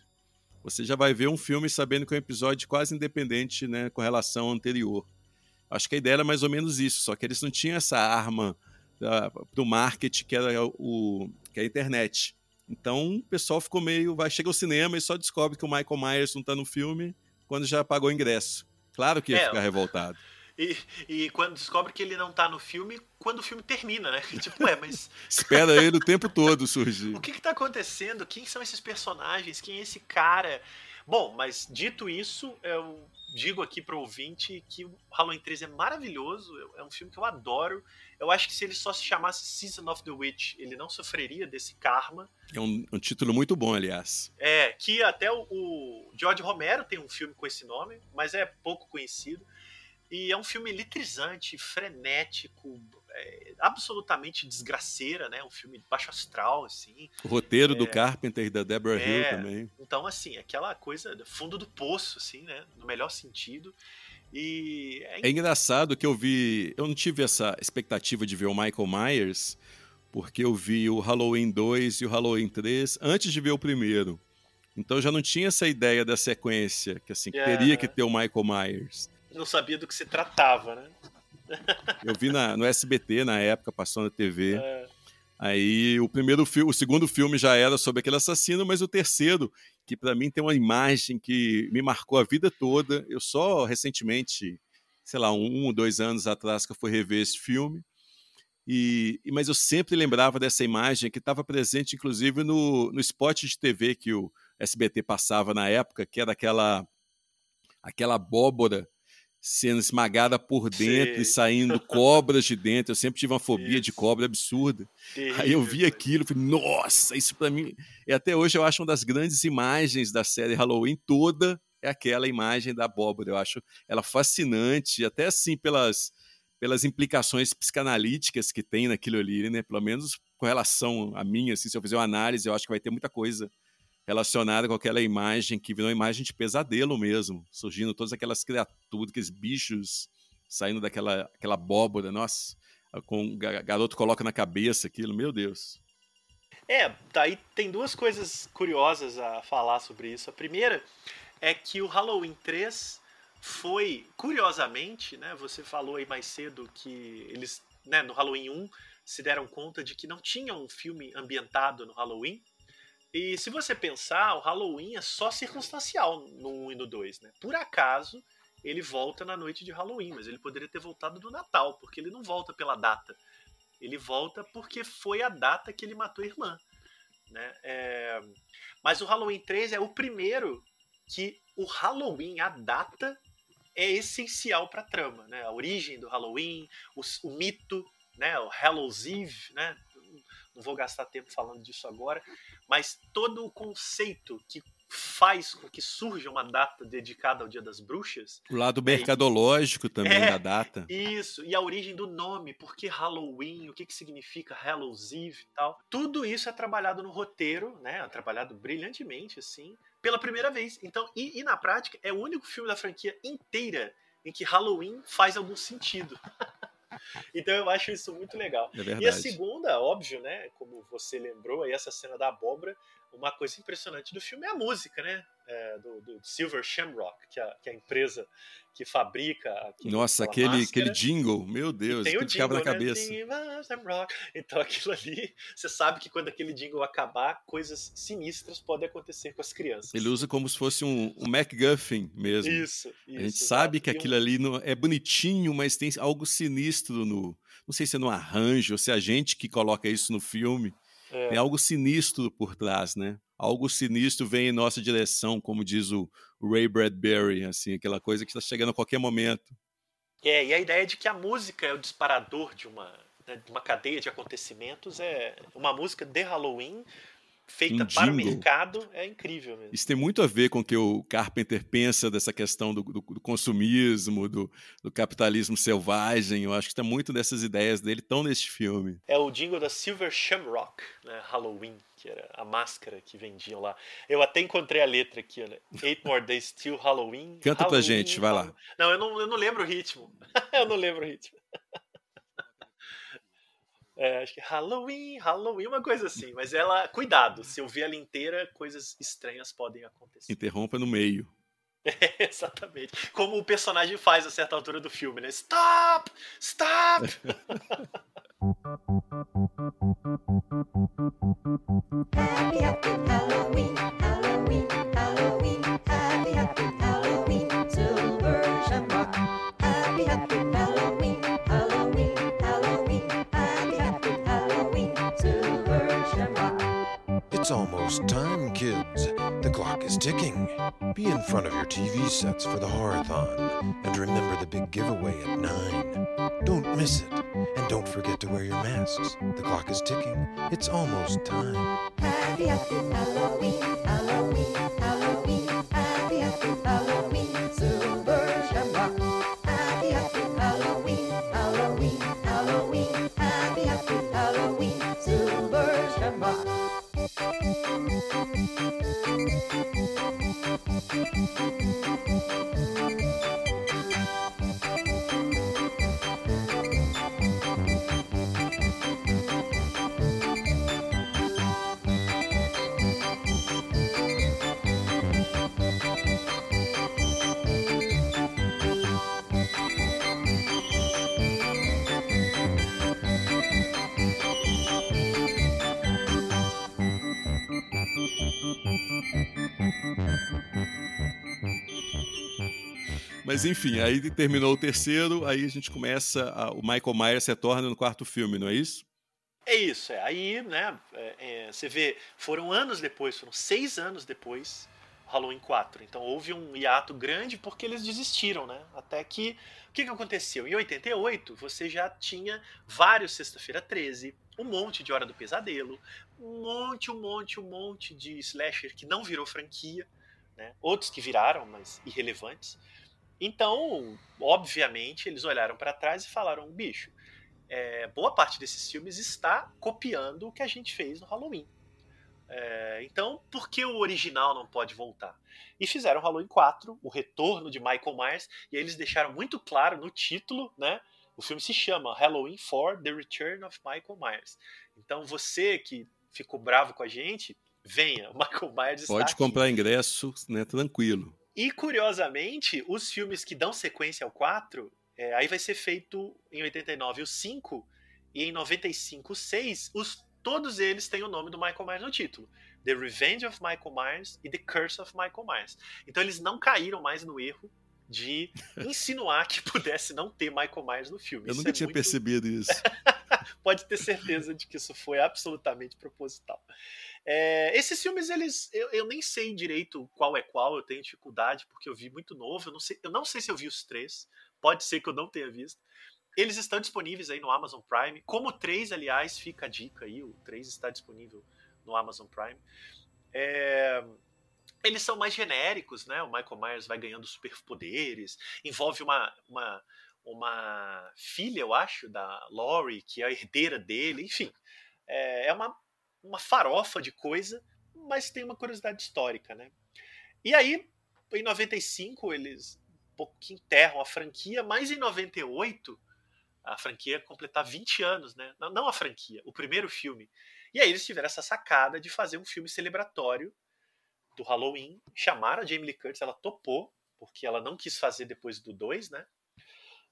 você já vai ver um filme sabendo que é um episódio quase independente né, com relação ao anterior. Acho que a ideia era mais ou menos isso, só que eles não tinham essa arma do marketing que era o que é a internet. Então o pessoal ficou meio. vai chegar ao cinema e só descobre que o Michael Myers não está no filme quando já pagou o ingresso. Claro que ia é, ficar revoltado. E, e quando descobre que ele não tá no filme, quando o filme termina, né? Tipo, é, mas. Espera ele o tempo todo surgir. o que que tá acontecendo? Quem são esses personagens? Quem é esse cara? Bom, mas dito isso, eu digo aqui pro ouvinte que o Halloween 3 é maravilhoso, é um filme que eu adoro. Eu acho que se ele só se chamasse Season of the Witch, ele não sofreria desse karma. É um, um título muito bom, aliás. É, que até o, o George Romero tem um filme com esse nome, mas é pouco conhecido. E é um filme eletrizante, frenético, é, absolutamente desgraceira, né? Um filme baixo astral, assim. O roteiro é, do Carpenter e da Deborah é, Hill também. Então, assim, aquela coisa fundo do poço, assim, né? No melhor sentido. E é... é engraçado que eu vi. Eu não tive essa expectativa de ver o Michael Myers, porque eu vi o Halloween 2 e o Halloween 3 antes de ver o primeiro. Então eu já não tinha essa ideia da sequência, que assim, yeah. teria que ter o Michael Myers não sabia do que se tratava, né? Eu vi na, no SBT na época, passou na TV. É. Aí o primeiro o segundo filme já era sobre aquele assassino, mas o terceiro, que para mim tem uma imagem que me marcou a vida toda. Eu só recentemente, sei lá, um ou dois anos atrás que eu fui rever esse filme. E, mas eu sempre lembrava dessa imagem que estava presente, inclusive, no, no spot de TV que o SBT passava na época, que era aquela, aquela abóbora sendo esmagada por dentro Sim. e saindo cobras de dentro. Eu sempre tive uma fobia isso. de cobra absurda. Terrível, Aí eu vi aquilo, falei, nossa, isso para mim. E até hoje eu acho uma das grandes imagens da série Halloween toda é aquela imagem da abóbora. Eu acho ela fascinante, até assim pelas pelas implicações psicanalíticas que tem naquilo ali, né? Pelo menos com relação a mim, assim, se eu fizer uma análise, eu acho que vai ter muita coisa relacionada com aquela imagem que virou uma imagem de pesadelo mesmo, surgindo todas aquelas criaturas, aqueles bichos saindo daquela aquela abóbora, nossa, com o garoto coloca na cabeça aquilo, meu Deus. É, daí tem duas coisas curiosas a falar sobre isso. A primeira é que o Halloween 3 foi, curiosamente, né, você falou aí mais cedo que eles né, no Halloween 1 se deram conta de que não tinha um filme ambientado no Halloween. E se você pensar, o Halloween é só circunstancial no 1 e no 2, né? Por acaso, ele volta na noite de Halloween, mas ele poderia ter voltado do Natal, porque ele não volta pela data. Ele volta porque foi a data que ele matou a irmã. Né? É... Mas o Halloween 3 é o primeiro que o Halloween, a data, é essencial para a trama. Né? A origem do Halloween, o, o mito, né? o Hallow's Eve, né? Não vou gastar tempo falando disso agora, mas todo o conceito que faz com que surja uma data dedicada ao Dia das Bruxas. O lado mercadológico é, também é, da data. Isso, e a origem do nome, por que Halloween, o que, que significa Hallow's Eve e tal. Tudo isso é trabalhado no roteiro, né? É trabalhado brilhantemente, assim, pela primeira vez. Então, e, e na prática, é o único filme da franquia inteira em que Halloween faz algum sentido. Então eu acho isso muito legal. É e a segunda, óbvio, né? Como você lembrou aí, essa cena da abóbora, uma coisa impressionante do filme é a música, né? É, do, do, Silver Shamrock, que a, que a empresa que fabrica. Aquele, Nossa, aquele, aquele jingle, meu Deus, o jingle, na né? cabeça. Então aquilo ali, você sabe que quando aquele jingle acabar, coisas sinistras podem acontecer com as crianças. Ele usa como se fosse um, um MacGuffin mesmo. Isso, isso. A gente sabe que aquilo ali não, é bonitinho, mas tem algo sinistro no. Não sei se é no arranjo, ou se é a gente que coloca isso no filme. É. Tem algo sinistro por trás, né? Algo sinistro vem em nossa direção, como diz o Ray Bradbury, assim, aquela coisa que está chegando a qualquer momento. É, e a ideia de que a música é o disparador de uma, né, de uma cadeia de acontecimentos é uma música de Halloween feita um para o mercado é incrível mesmo. Isso tem muito a ver com o que o Carpenter pensa dessa questão do, do, do consumismo, do, do, capitalismo selvagem. Eu acho que está muito dessas ideias dele estão neste filme. É o jingle da Silver Shamrock, né, Halloween, que era a máscara que vendiam lá. Eu até encontrei a letra aqui, né? Eight More Days Till Halloween. Canta Halloween, pra gente, vai lá. Não, eu não, eu não lembro o ritmo. eu não lembro o ritmo. É, acho que Halloween, Halloween, uma coisa assim. Mas ela, cuidado, se eu ver ela inteira, coisas estranhas podem acontecer. Interrompa no meio. É, exatamente. Como o personagem faz a certa altura do filme, né? Stop! Stop! happy, Halloween, Halloween, It's almost time, kids. The clock is ticking. Be in front of your TV sets for the Horathon. And remember the big giveaway at 9. Don't miss it. And don't forget to wear your masks. The clock is ticking. It's almost time. Happy, Halloween, Mas enfim, aí terminou o terceiro, aí a gente começa. A, o Michael Myers se torna no quarto filme, não é isso? É isso, é. Aí, né, é, é, você vê, foram anos depois, foram seis anos depois, Halloween 4. Então houve um hiato grande porque eles desistiram, né? Até que. O que, que aconteceu? Em 88, você já tinha vários Sexta-feira 13, um monte de Hora do Pesadelo, um monte, um monte, um monte de slasher que não virou franquia, né? Outros que viraram, mas irrelevantes. Então, obviamente, eles olharam para trás e falaram: bicho, é, boa parte desses filmes está copiando o que a gente fez no Halloween. É, então, por que o original não pode voltar? E fizeram Halloween 4, o retorno de Michael Myers, e eles deixaram muito claro no título, né? O filme se chama Halloween 4: The Return of Michael Myers. Então, você que ficou bravo com a gente, venha, o Michael Myers Pode está comprar aqui. ingresso, né, tranquilo. E curiosamente, os filmes que dão sequência ao 4, É, aí vai ser feito em 89 o 5 e em 95 o 6, os, todos eles têm o nome do Michael Myers no título. The Revenge of Michael Myers e The Curse of Michael Myers. Então eles não caíram mais no erro de insinuar que pudesse não ter Michael Myers no filme. Eu isso nunca é tinha muito... percebido isso. Pode ter certeza de que isso foi absolutamente proposital. É, esses filmes, eles. Eu, eu, nem sei direito qual é qual, eu tenho dificuldade, porque eu vi muito novo. Eu não sei, eu não sei se eu vi os três. Pode ser que eu não tenha visto. Eles estão disponíveis aí no Amazon Prime. Como o 3, aliás, fica a dica aí. O 3 está disponível no Amazon Prime. É, eles são mais genéricos, né? O Michael Myers vai ganhando superpoderes. Envolve uma, uma, uma filha, eu acho, da Laurie, que é a herdeira dele. Enfim, é, é uma uma farofa de coisa, mas tem uma curiosidade histórica, né? E aí, em 95, eles um pouco que enterram a franquia, mas em 98 a franquia ia completar 20 anos, né? Não a franquia, o primeiro filme. E aí eles tiveram essa sacada de fazer um filme celebratório do Halloween, chamaram a Jamie Lee Curtis, ela topou, porque ela não quis fazer depois do 2, né?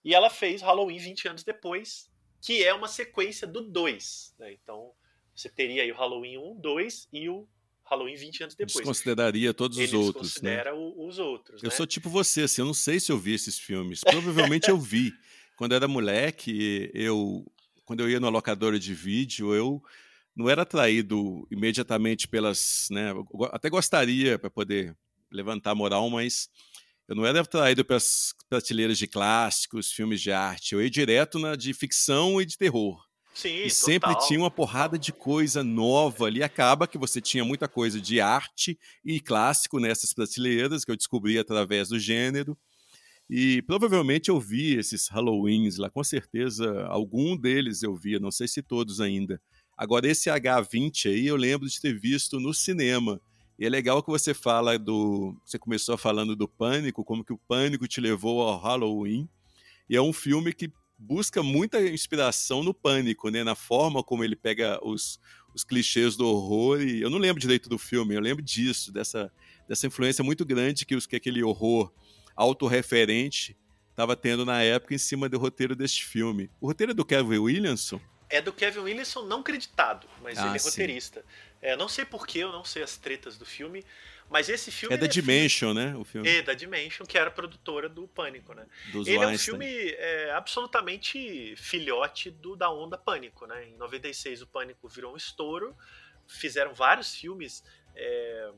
E ela fez Halloween 20 anos depois, que é uma sequência do 2, né? Então, você teria aí o Halloween 1, 2 e o Halloween 20 anos depois. Desconsideraria todos Eles os outros. Né? Desconsidera né? os outros. Eu né? sou tipo você, assim, eu não sei se eu vi esses filmes. Provavelmente eu vi. Quando eu era moleque, eu. Quando eu ia no locadora de vídeo, eu não era atraído imediatamente pelas. Né, até gostaria para poder levantar a moral, mas eu não era atraído pelas prateleiras de clássicos, filmes de arte. Eu ia direto na de ficção e de terror. Sim, e sempre total. tinha uma porrada de coisa nova ali. Acaba que você tinha muita coisa de arte e clássico nessas prateleiras que eu descobri através do gênero. E provavelmente eu vi esses Halloweens lá, com certeza algum deles eu vi, não sei se todos ainda. Agora, esse H20 aí eu lembro de ter visto no cinema. E é legal que você fala do. Você começou falando do pânico, como que o pânico te levou ao Halloween. E é um filme que busca muita inspiração no pânico, né? Na forma como ele pega os, os clichês do horror. E eu não lembro direito do filme, eu lembro disso, dessa, dessa influência muito grande que, os, que aquele horror autorreferente estava tendo na época em cima do roteiro deste filme. O roteiro é do Kevin Williamson? É do Kevin Williamson não creditado, mas Ah, ele é roteirista. É, não sei porquê, eu não sei as tretas do filme, mas esse filme. É da ele Dimension, né? O filme É da Dimension, que era produtora do Pânico, né? dos Ele é um Weinstein. filme é, absolutamente filhote do da onda Pânico, né? Em 96 o Pânico virou um estouro, fizeram vários filmes é,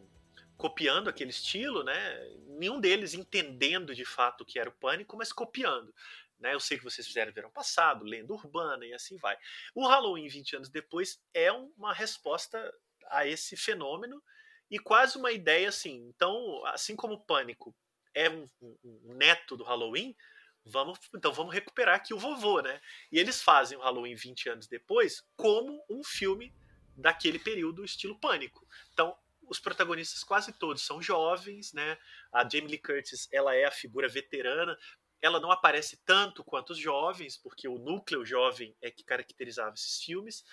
copiando aquele estilo, né? Nenhum deles entendendo de fato o que era o Pânico, mas copiando. Né? Eu sei que vocês fizeram verão passado, Lenda Urbana e assim vai. O Halloween 20 anos depois é uma resposta a esse fenômeno e quase uma ideia assim. Então, assim como o Pânico é um, um- neto do Halloween, vamos então vamos recuperar aqui o vovô, né? E eles fazem o Halloween 20 anos depois como um filme daquele período estilo Pânico. Então, os protagonistas quase todos são jovens, né? A Jamie Lee Curtis, ela é a figura veterana. Ela não aparece tanto quanto os jovens, porque o núcleo jovem é que caracterizava esses filmes.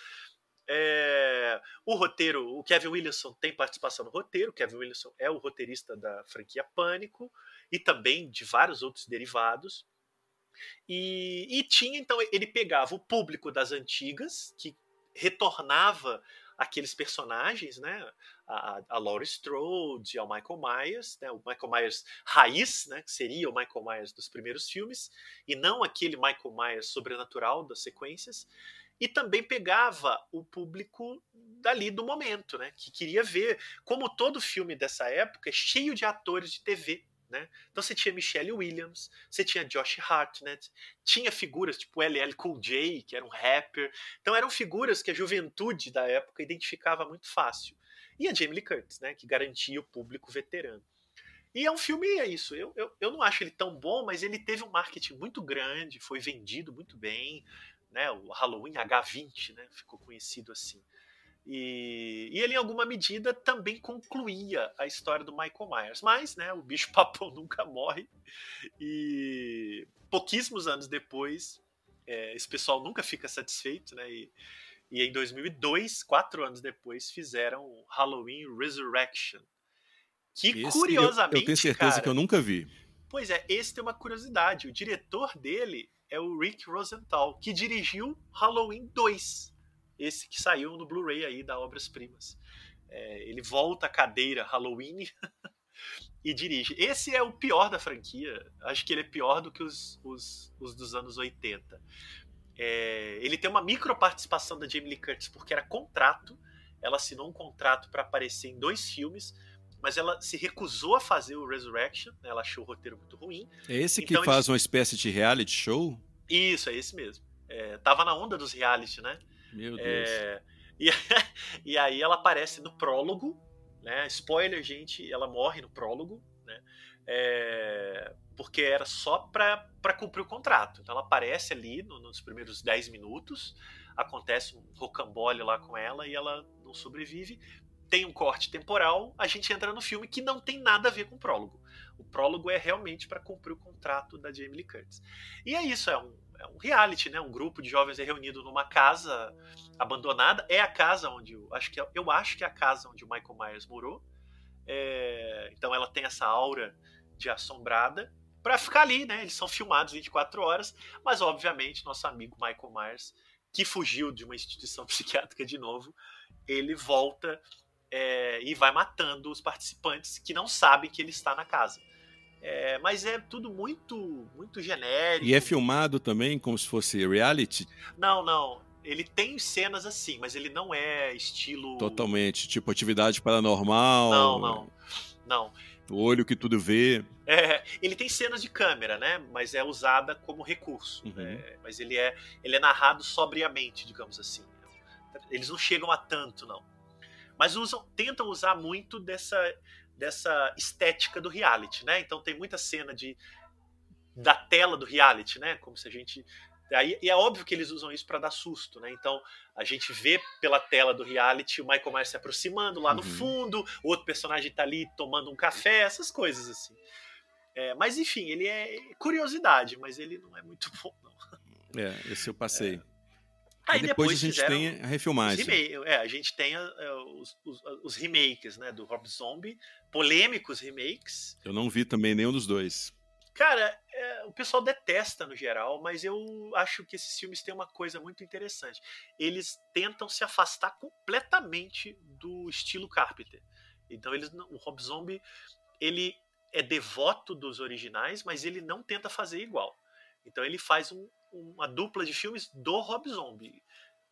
É, o roteiro, o Kevin Williamson tem participação no roteiro. O Kevin Williamson é o roteirista da franquia Pânico e também de vários outros derivados. E, e tinha, então, ele pegava o público das antigas, que retornava aqueles personagens, né? A, a Laurie Strode, ao Michael Myers, né? O Michael Myers raiz, né? Que seria o Michael Myers dos primeiros filmes, e não aquele Michael Myers sobrenatural das sequências. E também pegava o público dali do momento, né? Que queria ver, como todo filme dessa época é cheio de atores de TV, né? Então você tinha Michelle Williams, você tinha Josh Hartnett, tinha figuras tipo LL Cool J, que era um rapper. Então eram figuras que a juventude da época identificava muito fácil. E a Jamie Lee Curtis, né, que garantia o público veterano. E é um filme, é isso. Eu, eu, eu não acho ele tão bom, mas ele teve um marketing muito grande, foi vendido muito bem. Né, o Halloween H20 né, ficou conhecido assim. E, e ele, em alguma medida, também concluía a história do Michael Myers. Mas né, o bicho papão nunca morre. E pouquíssimos anos depois, é, esse pessoal nunca fica satisfeito. Né, e, e em 2002, quatro anos depois, fizeram o Halloween Resurrection. Que Esse eu- curiosamente. Eu, tenho certeza cara, que eu nunca vi. Pois é, esse tem uma curiosidade. O diretor dele é o Rick Rosenthal, que dirigiu Halloween 2, esse que saiu no Blu-ray aí da Obras Primas. É, ele volta à cadeira Halloween e dirige. Esse é o pior da franquia. Acho que ele é pior do que os, os, os dos anos 80. É, ele tem uma micro participação da Jamie Lee Curtis porque era contrato. Ela assinou um contrato para aparecer em dois filmes, mas ela se recusou a fazer o Resurrection. Né? Ela achou o roteiro muito ruim. É esse então, que faz eles... uma espécie de reality show? Isso, é esse mesmo. É, tava na onda dos reality, né? Meu Deus. É, e, e aí ela aparece no prólogo, né? Spoiler, gente, ela morre no prólogo, né? É, porque era só para cumprir o contrato. Então ela aparece ali no, nos primeiros 10 minutos, acontece um rocambole lá com ela e ela não sobrevive. Tem um corte temporal, a gente entra no filme que não tem nada a ver com o prólogo. O prólogo é realmente para cumprir o contrato da Jamie Lee Curtis. E é isso, é um, é um reality, né? Um grupo de jovens é reunido numa casa abandonada. É a casa onde eu acho que é, eu acho que é a casa onde o Michael Myers morou. É, então ela tem essa aura de assombrada para ficar ali, né? Eles são filmados 24 horas, mas obviamente nosso amigo Michael Myers, que fugiu de uma instituição psiquiátrica de novo, ele volta é, e vai matando os participantes que não sabem que ele está na casa. É, mas é tudo muito muito genérico. E é filmado também como se fosse reality? Não, não. Ele tem cenas assim, mas ele não é estilo. Totalmente. Tipo atividade paranormal. Não, não. Não. O olho que tudo vê. É, ele tem cenas de câmera, né? Mas é usada como recurso. Uhum. É, mas ele é, ele é narrado sobriamente, digamos assim. Eles não chegam a tanto, não. Mas usam, tentam usar muito dessa dessa estética do reality, né? Então tem muita cena de da tela do reality, né? Como se a gente Aí, e é óbvio que eles usam isso para dar susto, né? Então a gente vê pela tela do reality o Michael Myers se aproximando lá no uhum. fundo, o outro personagem tá ali tomando um café, essas coisas assim. É, mas enfim, ele é curiosidade, mas ele não é muito bom, não. É, esse eu passei. É. Aí depois, depois, a gente tem a refilmagem. É, a gente tem é, os, os, os, remakes, né, do Rob Zombie, polêmicos remakes. Eu não vi também nenhum dos dois. Cara, é, o pessoal detesta no geral, mas eu acho que esses filmes têm uma coisa muito interessante. Eles tentam se afastar completamente do estilo Carpenter. Então eles, o Rob Zombie, ele é devoto dos originais, mas ele não tenta fazer igual. Então ele faz um, uma dupla de filmes do Rob Zombie,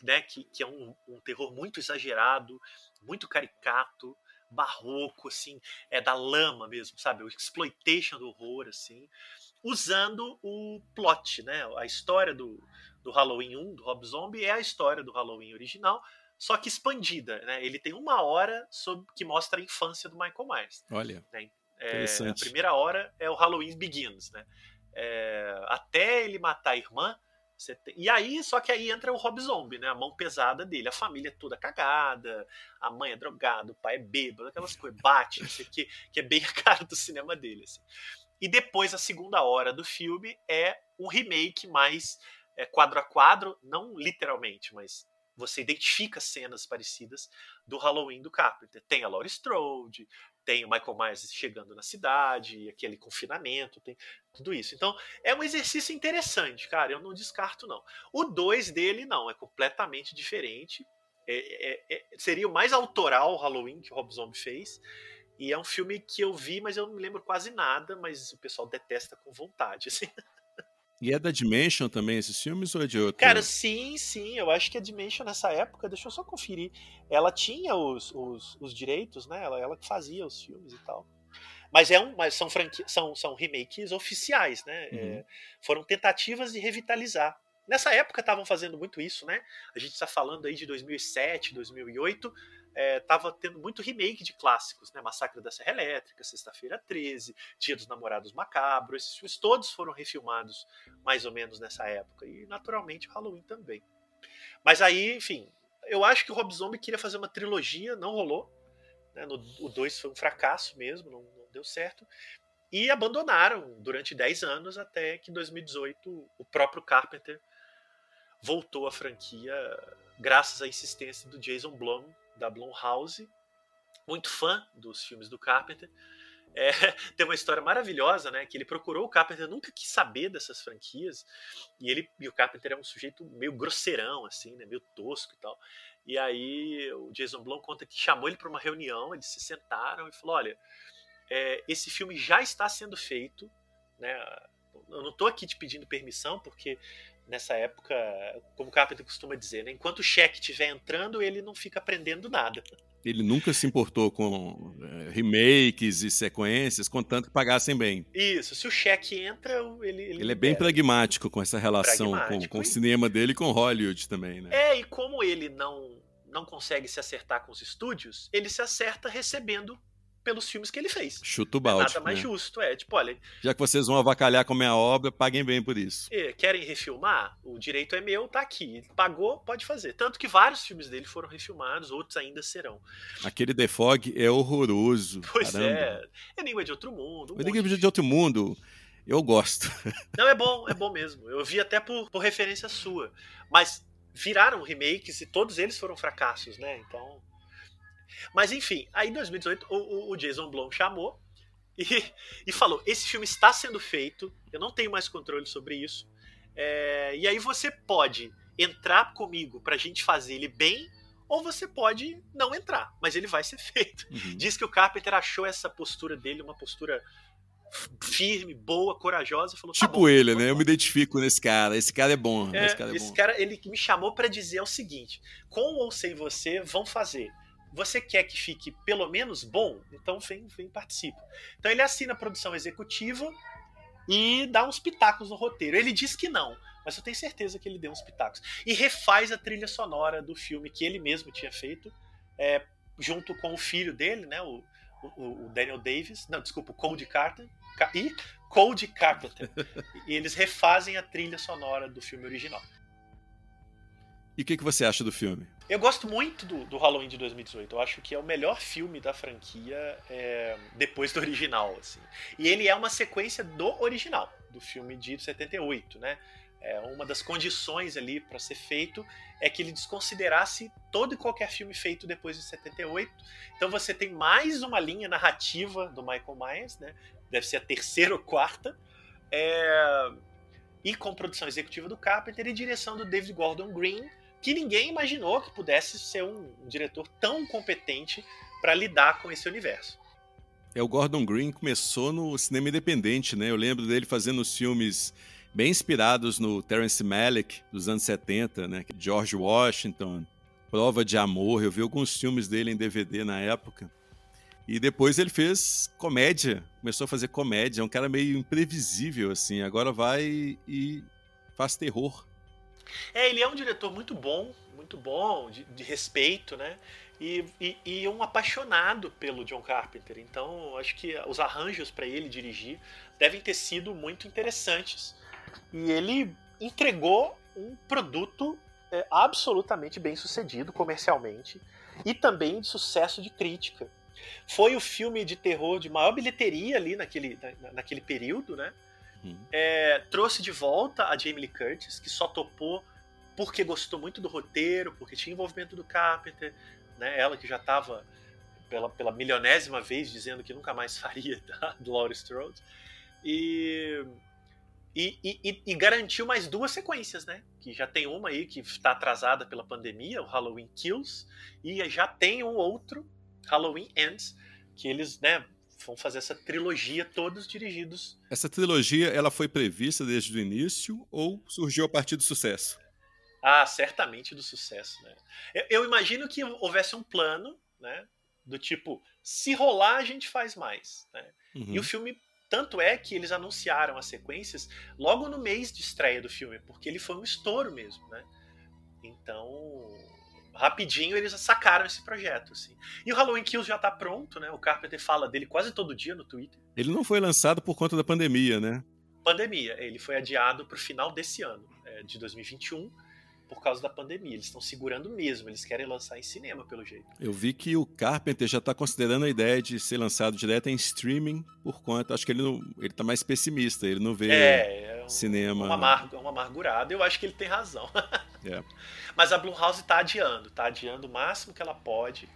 né, que, que é um, um terror muito exagerado, muito caricato, barroco, assim, é da lama mesmo, sabe? O exploitation do horror, assim, usando o plot, né? A história do, do Halloween 1, do Rob Zombie, é a história do Halloween original, só que expandida, né? Ele tem uma hora sobre, que mostra a infância do Michael Myers. Olha, né? é, a primeira hora é o Halloween Begins, né? É, até ele matar a irmã, tem... E aí, só que aí entra o Rob Zombie, né? A mão pesada dele. A família é toda cagada, a mãe é drogada, o pai é bêbado, aquelas coisas, bate, não sei o que, que é bem a cara do cinema dele. Assim. E depois, a segunda hora do filme é um remake mais é, quadro a quadro, não literalmente, mas você identifica cenas parecidas do Halloween do Carpenter. Tem a Laurie Strode, tem o Michael Myers chegando na cidade, aquele confinamento, tem tudo isso. Então, é um exercício interessante, cara, eu não descarto não. O 2 dele não, é completamente diferente. É, é, é, seria o mais autoral Halloween que o Rob Zombie fez. E é um filme que eu vi, mas eu não me lembro quase nada, mas o pessoal detesta com vontade, assim. E é da Dimension também esses filmes ou é de outro? Cara, sim, sim. Eu acho que a Dimension nessa época, deixa eu só conferir. Ela tinha os, os, os direitos, né? Ela, ela fazia os filmes e tal. Mas, é um, mas são, franqui, são, são remakes oficiais, né? Uhum. É, foram tentativas de revitalizar. Nessa época estavam fazendo muito isso, né? A gente está falando aí de 2007, 2008 estava é, tendo muito remake de clássicos, né? Massacre da Serra Elétrica, Sexta-feira 13, Dia dos Namorados Macabro, esses filmes todos foram refilmados mais ou menos nessa época, e naturalmente Halloween também. Mas aí, enfim, eu acho que o Rob Zombie queria fazer uma trilogia, não rolou, né? No, o 2 foi um fracasso mesmo, não, não deu certo, e abandonaram durante 10 anos até que em 2018 o próprio Carpenter voltou à franquia graças à insistência do Jason Blum da Blumhouse, muito fã dos filmes do Carpenter, É, tem uma história maravilhosa, né? Que ele procurou o Carpenter, nunca quis saber dessas franquias. E ele e o Carpenter é um sujeito meio grosseirão, assim, né? Meio tosco e tal. E aí o Jason Blum conta que chamou ele para uma reunião, eles se sentaram e falou: olha, é, esse filme já está sendo feito, né? Eu não estou aqui te pedindo permissão, porque nessa época, como o Carpenter costuma dizer, né? enquanto o cheque estiver entrando, ele não fica aprendendo nada. Ele nunca se importou com é, remakes e sequências, contanto que pagassem bem. Isso, se o cheque entra, ele. Ele, ele é bem pragmático com essa relação com, com o cinema dele e com Hollywood também, né? É, e como ele não, não consegue se acertar com os estúdios, ele se acerta recebendo pelos filmes que ele fez. Chuta o balde. É nada mais né? justo, é. Tipo, olha. Já que vocês vão avacalhar com a minha obra, paguem bem por isso. É, querem refilmar? O direito é meu, tá aqui. Pagou, pode fazer. Tanto que vários filmes dele foram refilmados, outros ainda serão. Aquele The Fog é horroroso. Pois caramba. é. Enigma de Outro Mundo. Um Enigma de... de Outro Mundo. Eu gosto. Não, é bom, é bom mesmo. Eu vi até por, por referência sua. Mas viraram remakes e todos eles foram fracassos, né? Então. Mas enfim, aí em 2018 o, o Jason Blum chamou e, e, falou: esse filme está sendo feito, eu não tenho mais controle sobre isso. É, e aí você pode entrar comigo pra gente fazer ele bem, ou você pode não entrar, mas ele vai ser feito. Uhum. Diz que o Carpenter achou essa postura dele uma postura firme, boa, corajosa. Falou, tá tipo bom, ele, né? Eu me identifico nesse cara. Esse cara é bom. É, esse cara, é esse bom. cara ele me chamou para dizer o seguinte: com ou sem você, vão fazer. Você quer que fique pelo menos bom? Então vem, vem participa. Então ele assina a produção executiva e dá uns pitacos no roteiro. Ele diz que não, mas eu tenho certeza que ele deu uns pitacos. E refaz a trilha sonora do filme que ele mesmo tinha feito, é, junto com o filho dele, né, o, o, o, Daniel Davis, não, desculpa, o Cody Carter, e Cody Carpenter. e eles refazem a trilha sonora do filme original. E o que, que você acha do filme? Eu gosto muito do, do, Halloween de 2018. Eu acho que é o melhor filme da franquia é, depois do original. Assim. E ele é uma sequência do original, do filme de 78, né? É, uma das condições ali para ser feito é que ele desconsiderasse todo e qualquer filme feito depois de 78. Então você tem mais uma linha narrativa do Michael Myers, né? Deve ser a terceira ou quarta. É... E com produção executiva do Carpenter e direção do David Gordon Green, que ninguém imaginou que pudesse ser um, um diretor tão competente para lidar com esse universo. É, o Gordon Green começou no cinema independente, né? Eu lembro dele fazendo os filmes bem inspirados no Terence Malick dos anos 70, né? George Washington, Prova de Amor. Eu vi alguns filmes dele em DVD na época. E depois ele fez comédia, começou a fazer comédia. É um cara meio imprevisível, assim. Agora vai e faz terror. É, ele é um diretor muito bom, muito bom, de, de respeito, né? E, e, e, um apaixonado pelo John Carpenter. Então, acho que os arranjos para ele dirigir devem ter sido muito interessantes. E ele entregou um produto é, absolutamente bem sucedido comercialmente e também de sucesso de crítica. Foi o filme de terror de maior bilheteria ali naquele, na, naquele período, né? Uhum. É, trouxe de volta a Jamie Lee Curtis, que só topou porque gostou muito do roteiro, porque tinha envolvimento do Carpenter, né? Ela que já estava pela, pela milionésima vez dizendo que nunca mais faria tá? do Laurie Strode. E, e, e, e, garantiu mais duas sequências, né? Que já tem uma aí que está atrasada pela pandemia, o Halloween Kills, e já tem um outro, Halloween Ends, que eles, né, vão fazer essa trilogia, todos dirigidos. Essa trilogia, ela foi prevista desde o início ou surgiu a partir do sucesso? Ah, certamente do sucesso, né? Eu, eu imagino que houvesse um plano, né? Do tipo, se rolar, a gente faz mais, né? Uhum. E o filme tanto é que eles anunciaram as sequências logo no mês de estreia do filme, porque ele foi um estouro mesmo, né? Então, rapidinho eles sacaram esse projeto, assim. E o Halloween Kills já tá pronto, né? O Carpenter fala dele quase todo dia no Twitter. Ele não foi lançado por conta da pandemia, né? Pandemia. Ele foi adiado pro final desse ano, é, de 2021 por causa da pandemia. Eles estão segurando mesmo, eles querem lançar em cinema, pelo jeito. Eu vi que o Carpenter já está considerando a ideia de ser lançado direto em streaming por conta. Acho que ele não, ele tá mais pessimista, ele não vê é, é um, cinema. Uma, uma amargurada, eu acho que ele tem razão. É. Mas a Blumhouse está adiando, está adiando o máximo que ela pode.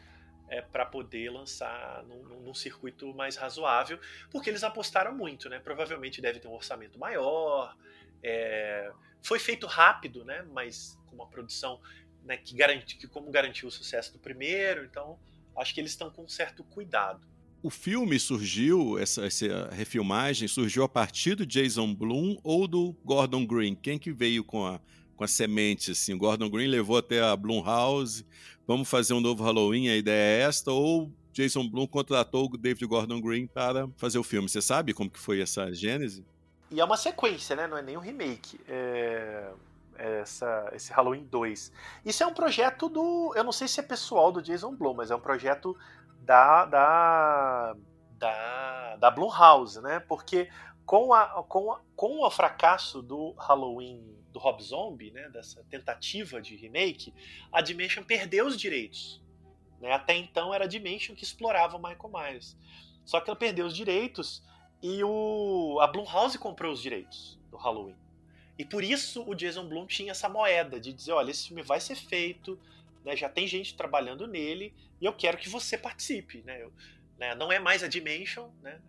é, para poder lançar num, num, circuito mais razoável, porque eles apostaram muito, né? Provavelmente deve ter um orçamento maior. É, foi feito rápido, né? Mas com uma produção né, que garante, que como garantiu o sucesso do primeiro, então acho que eles estão com um certo cuidado. O filme surgiu, essa, essa refilmagem surgiu a partir do Jason Blum ou do Gordon Green? Quem que veio com a, com a semente, assim? O Gordon Green levou até a Blumhouse, vamos fazer um novo Halloween, a ideia é esta, ou Jason Blum contratou o David Gordon Green para fazer o filme. Você sabe como que foi essa gênese? E é uma sequência, né? Não é nem um remake. É... Essa, esse Halloween 2. Isso é um projeto do. Eu não sei se é pessoal do Jason Blum, mas é um projeto da, da, da, da Blumhouse, né? Porque com, a, com, a, com o fracasso do Halloween do Rob Zombie, né, dessa tentativa de remake, a Dimension perdeu os direitos. Né? Até então era a Dimension que explorava o Michael Myers. Só que ela perdeu os direitos e o, a Blumhouse comprou os direitos do Halloween. E por isso o Jason Blum tinha essa moeda de dizer, olha, esse filme vai ser feito, né, já tem gente trabalhando nele e eu quero que você participe. Né? Eu, né, não é mais a Dimension, né?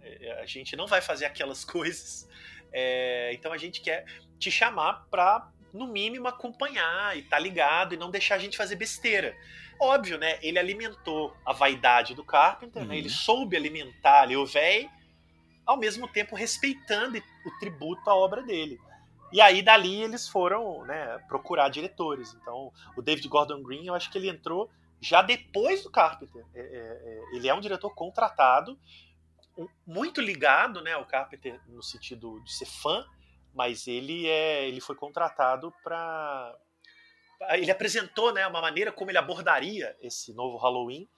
a gente não vai fazer aquelas coisas. É, então a gente quer te chamar para, no mínimo, acompanhar e estar tá ligado e não deixar a gente fazer besteira. Óbvio, né? Ele alimentou a vaidade do Carpenter, uhum. né? ele uhum. soube alimentar ali o véi, ao mesmo tempo respeitando o tributo à obra dele. E aí dali eles foram né, procurar diretores. Então o David Gordon Green, eu acho que ele entrou já depois do Carpenter. É, é, é, ele é um diretor contratado, muito ligado né, ao Carpenter no sentido de ser fã, mas ele é ele foi contratado para ele apresentou né, uma maneira como ele abordaria esse novo Halloween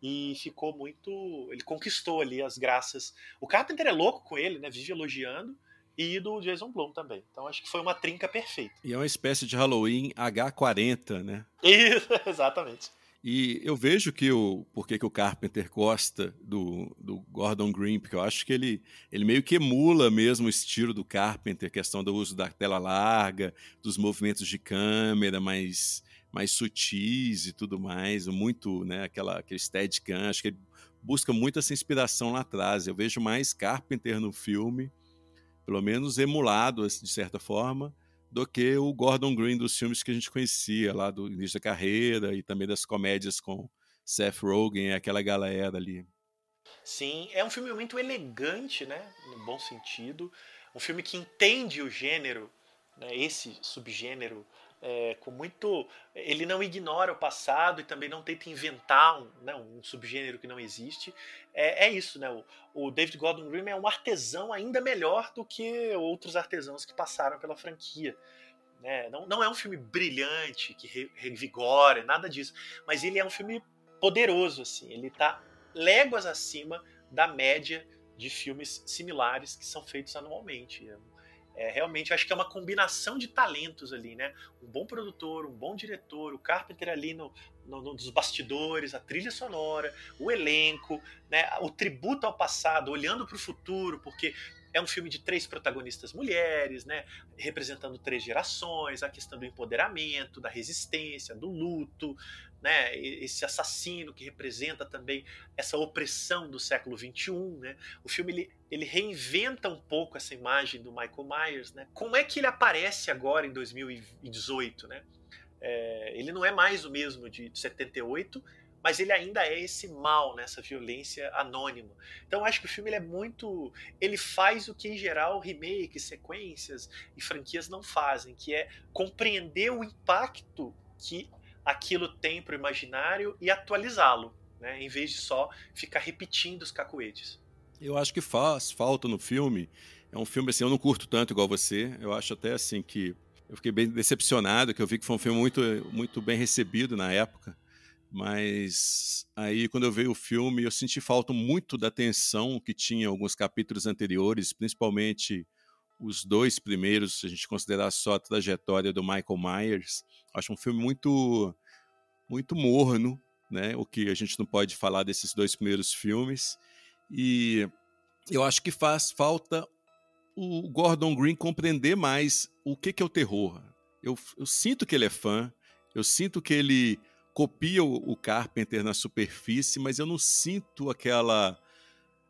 e ficou muito ele conquistou ali as graças o Carpenter é louco com ele né vive elogiando e do Jason Blum também. Então acho que foi uma trinca perfeita. E é uma espécie de Halloween H40, né? Isso, exatamente. E eu vejo que o porque que o Carpenter gosta do, do Gordon Green, porque eu acho que ele, ele meio que emula mesmo o estilo do Carpenter, questão do uso da tela larga, dos movimentos de câmera mais, mais sutis e tudo mais, muito, né, aquela, aquele steadicam, acho que ele busca muito essa inspiração lá atrás. Eu vejo mais Carpenter no filme, pelo menos emulado de certa forma, do que o Gordon Green dos filmes que a gente conhecia lá do início da carreira e também das comédias com Seth Rogen e aquela galera ali. Sim, é um filme muito elegante, né, no bom sentido, um filme que entende o gênero, né, esse subgênero é, com muito. Ele não ignora o passado e também não tenta inventar um, né, um subgênero que não existe. É, é isso, né? O, o, David Gordon Green é um artesão ainda melhor do que outros artesãos que passaram pela franquia. Né? Não, não é um filme brilhante, que re, revigora, nada disso. Mas ele é um filme poderoso, assim. Ele está léguas acima da média de filmes similares que são feitos anualmente. É, realmente, acho que é uma combinação de talentos ali, né? Um bom produtor, um bom diretor, o Carpenter ali no, no, no, dos bastidores, a trilha sonora, o elenco, né? o tributo ao passado, olhando para o futuro, porque é um filme de três protagonistas mulheres, né? Representando três gerações, a questão do empoderamento, da resistência, do luto, né? Esse assassino que representa também essa opressão do século XXI, né? O filme ele, ele reinventa um pouco essa imagem do Michael Myers, né? Como é que ele aparece agora em 2018, né? É, ele não é mais o mesmo de 78, mas ele ainda é esse mal, né, violência anônima. Então acho que o filme ele é muito, ele faz o que em geral remakes, sequências e franquias não fazem, que é compreender o impacto que aquilo tem para o imaginário e atualizá-lo, né, em vez de só ficar repetindo os cacoetes. Eu acho que faz falta no filme. É um filme assim, eu não curto tanto igual você. Eu acho até assim que eu fiquei bem decepcionado, que eu vi que foi um filme muito, muito bem recebido na época. Mas aí, quando eu vi o filme, eu senti falta muito da tensão que tinha alguns capítulos anteriores, principalmente os dois primeiros, se a gente considerar só a trajetória do Michael Myers. Acho um filme muito, muito morno, né? O que a gente não pode falar desses dois primeiros filmes. E eu acho que faz falta o Gordon Green compreender mais o que, que é o terror. Eu, eu sinto que ele é fã, eu sinto que ele copia o, o Carpenter na superfície, mas eu não sinto aquela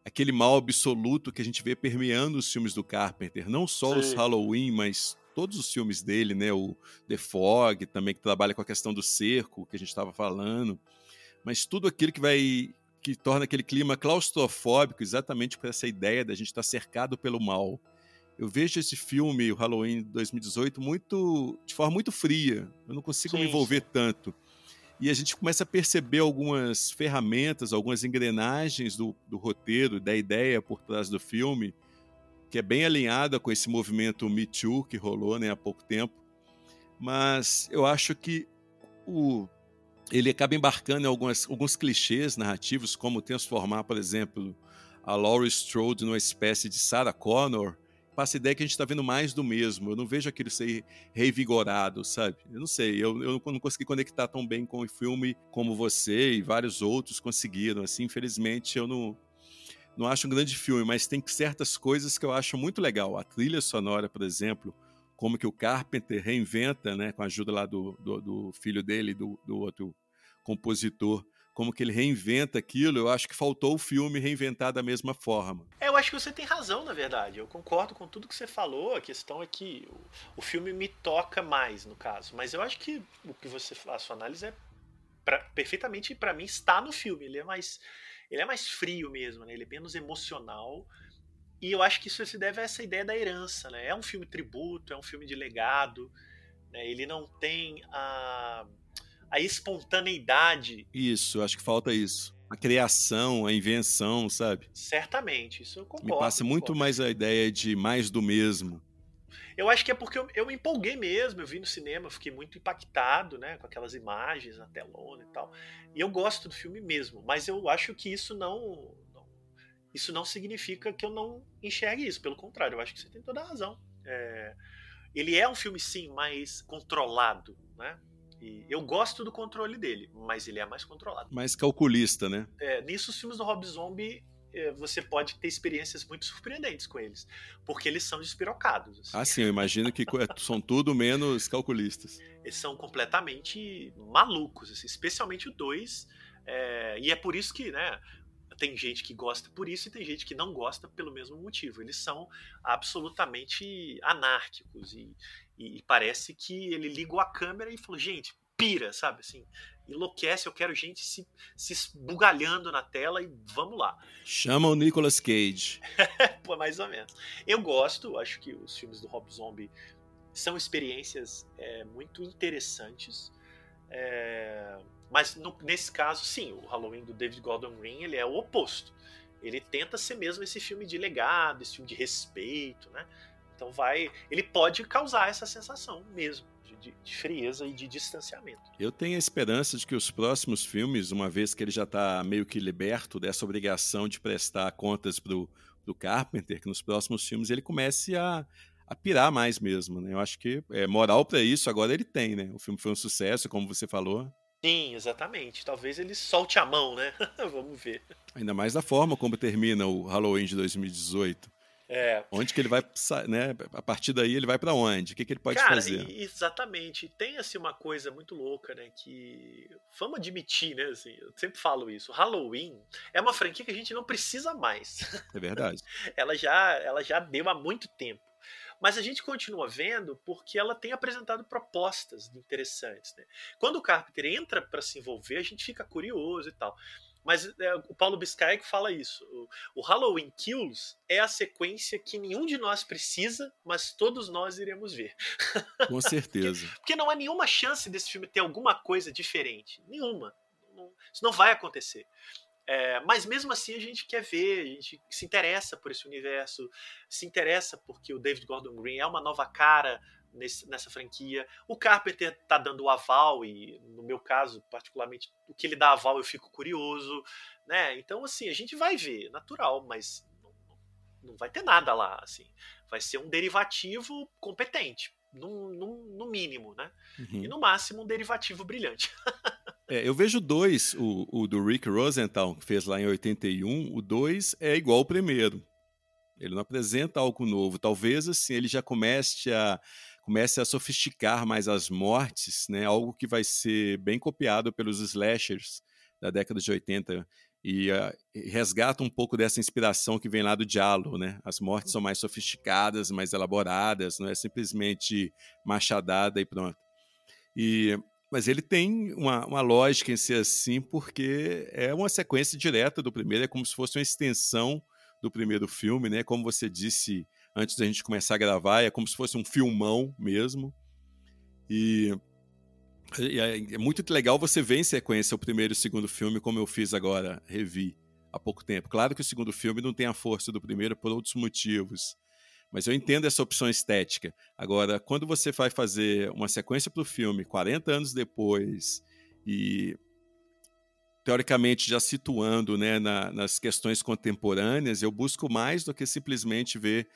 aquele mal absoluto que a gente vê permeando os filmes do Carpenter, não só Sim. os Halloween, mas todos os filmes dele, né? O The Fog também que trabalha com a questão do cerco que a gente estava falando, mas tudo aquilo que vai que torna aquele clima claustrofóbico, exatamente por essa ideia da gente estar cercado pelo mal. Eu vejo esse filme, o Halloween 2018, muito de forma muito fria. Eu não consigo sim, me envolver sim. tanto. E a gente começa a perceber algumas ferramentas, algumas engrenagens do, do roteiro, da ideia por trás do filme, que é bem alinhada com esse movimento Me Too que rolou né, há pouco tempo. Mas eu acho que o, ele acaba embarcando em algumas, alguns clichês narrativos, como transformar, por exemplo, a Laurie Strode numa espécie de Sarah Connor. Passa a ideia que a gente está vendo mais do mesmo. Eu não vejo aquilo ser revigorado, sabe? Eu não sei. Eu, eu não consegui conectar tão bem com o filme como você e vários outros conseguiram. Assim, infelizmente, eu não, não acho um grande filme, mas tem certas coisas que eu acho muito legal. A trilha sonora, por exemplo, como que o Carpenter reinventa, né, com a ajuda lá do, do, do filho dele, do, do outro compositor, como que ele reinventa aquilo, eu acho que faltou o filme reinventar da mesma forma. É, eu acho que você tem razão, na verdade. Eu concordo com tudo que você falou. A questão é que o, o filme me toca mais, no caso. Mas eu acho que o que você a sua análise é pra, perfeitamente para mim está no filme. Ele é mais ele é mais frio mesmo, né? Ele é menos emocional. E eu acho que isso se deve a essa ideia da herança, né? É um filme tributo, é um filme de legado. Né? Ele não tem a, a espontaneidade. Isso, acho que falta isso. A criação, a invenção, sabe? Certamente, isso eu concordo. Me passa muito mais a ideia de mais do mesmo. Eu acho que é porque eu, eu me empolguei mesmo, eu vi no cinema, fiquei muito impactado, né, com aquelas imagens na telona e tal. E eu gosto do filme mesmo, mas eu acho que isso não, não isso não significa que eu não enxergue isso, pelo contrário, eu acho que você tem toda a razão. É, ele é um filme sim mais controlado, né? E eu gosto do controle dele, mas ele é mais controlado. Mais calculista, né? É, nisso os filmes do Rob Zombie é, você pode ter experiências muito surpreendentes com eles, porque eles são despirocados. Assim. Ah, sim, eu imagino que são tudo menos calculistas. Eles são completamente malucos, assim, especialmente o 2. É, e é por isso que, né, tem gente que gosta por isso e tem gente que não gosta pelo mesmo motivo. Eles são absolutamente anárquicos e, e, e parece que ele ligou a câmera e falou: gente, pira, sabe? Assim, enlouquece, eu quero gente se, se esbugalhando na tela e vamos lá. Chama o Nicolas Cage. Pô, mais ou menos. Eu gosto, acho que os filmes do Rob Zombie são experiências é, muito interessantes. É, mas no, nesse caso, sim, o Halloween do David Gordon Green ele é o oposto. Ele tenta ser mesmo esse filme de legado, esse filme de respeito, né? Então vai, ele pode causar essa sensação mesmo de, de, frieza e de distanciamento. Eu tenho a esperança de que os próximos filmes, uma vez que ele já está meio que liberto dessa obrigação de prestar contas para o Carpenter, que nos próximos filmes ele comece a, a pirar mais mesmo. Né? Eu acho que é, moral para isso agora ele tem. Né? O filme foi um sucesso, como você falou. Sim, exatamente. Talvez ele solte a mão, né? Vamos ver. Ainda mais da forma como termina o Halloween de 2018. É. Onde que ele vai, né? A partir daí ele vai para onde? O que, que ele pode Cara, fazer? Exatamente. Tem assim uma coisa muito louca, né? Que vamos admitir, né? Assim, eu sempre falo isso. Halloween é uma franquia que a gente não precisa mais. É verdade. ela já, ela já deu há muito tempo. Mas a gente continua vendo porque ela tem apresentado propostas interessantes. Né? Quando o Carpenter entra para se envolver, a gente fica curioso e tal. Mas é, o Paulo Biscay fala isso. O, o, Halloween Kills é a sequência que nenhum de nós precisa, mas todos nós iremos ver. Com certeza. porque, porque, não há nenhuma chance desse filme ter alguma coisa diferente. Nenhuma. Não, isso não vai acontecer. É, mas mesmo assim a gente quer ver, a gente se interessa por esse universo, se interessa porque o David Gordon Green é uma nova cara nesse, nessa franquia. O Carpenter tá dando o aval, e no meu caso, particularmente, o que ele dá aval eu fico curioso, né? Então, assim, a gente vai ver, natural, mas não, não vai ter nada lá, assim. Vai ser um derivativo competente, no, no, no mínimo, né? Uhum. E no máximo um derivativo brilhante. É, eu vejo dois, o, o, do Rick Rosenthal, que fez lá em 81, o dois é igual ao primeiro. Ele não apresenta algo novo. Talvez assim ele já comece a comece a sofisticar mais as mortes, né? Algo que vai ser bem copiado pelos slashers da década de 80 e uh, resgata um pouco dessa inspiração que vem lá do Diallo, né? As mortes são mais sofisticadas, mais elaboradas, não é simplesmente machadada e pronto. E mas ele tem uma, uma lógica em ser assim, porque é uma sequência direta do primeiro, é como se fosse uma extensão do primeiro filme, né? Como você disse antes da gente começar a gravar, é como se fosse um filmão mesmo. E é, é muito legal você ver em sequência o primeiro e o segundo filme, como eu fiz agora, revi há pouco tempo. Claro que o segundo filme não tem a força do primeiro por outros motivos, mas eu entendo essa opção estética. Agora, quando você vai fazer uma sequência para o filme 40 anos depois e teoricamente já situando né, na, nas questões contemporâneas, eu busco mais do que simplesmente ver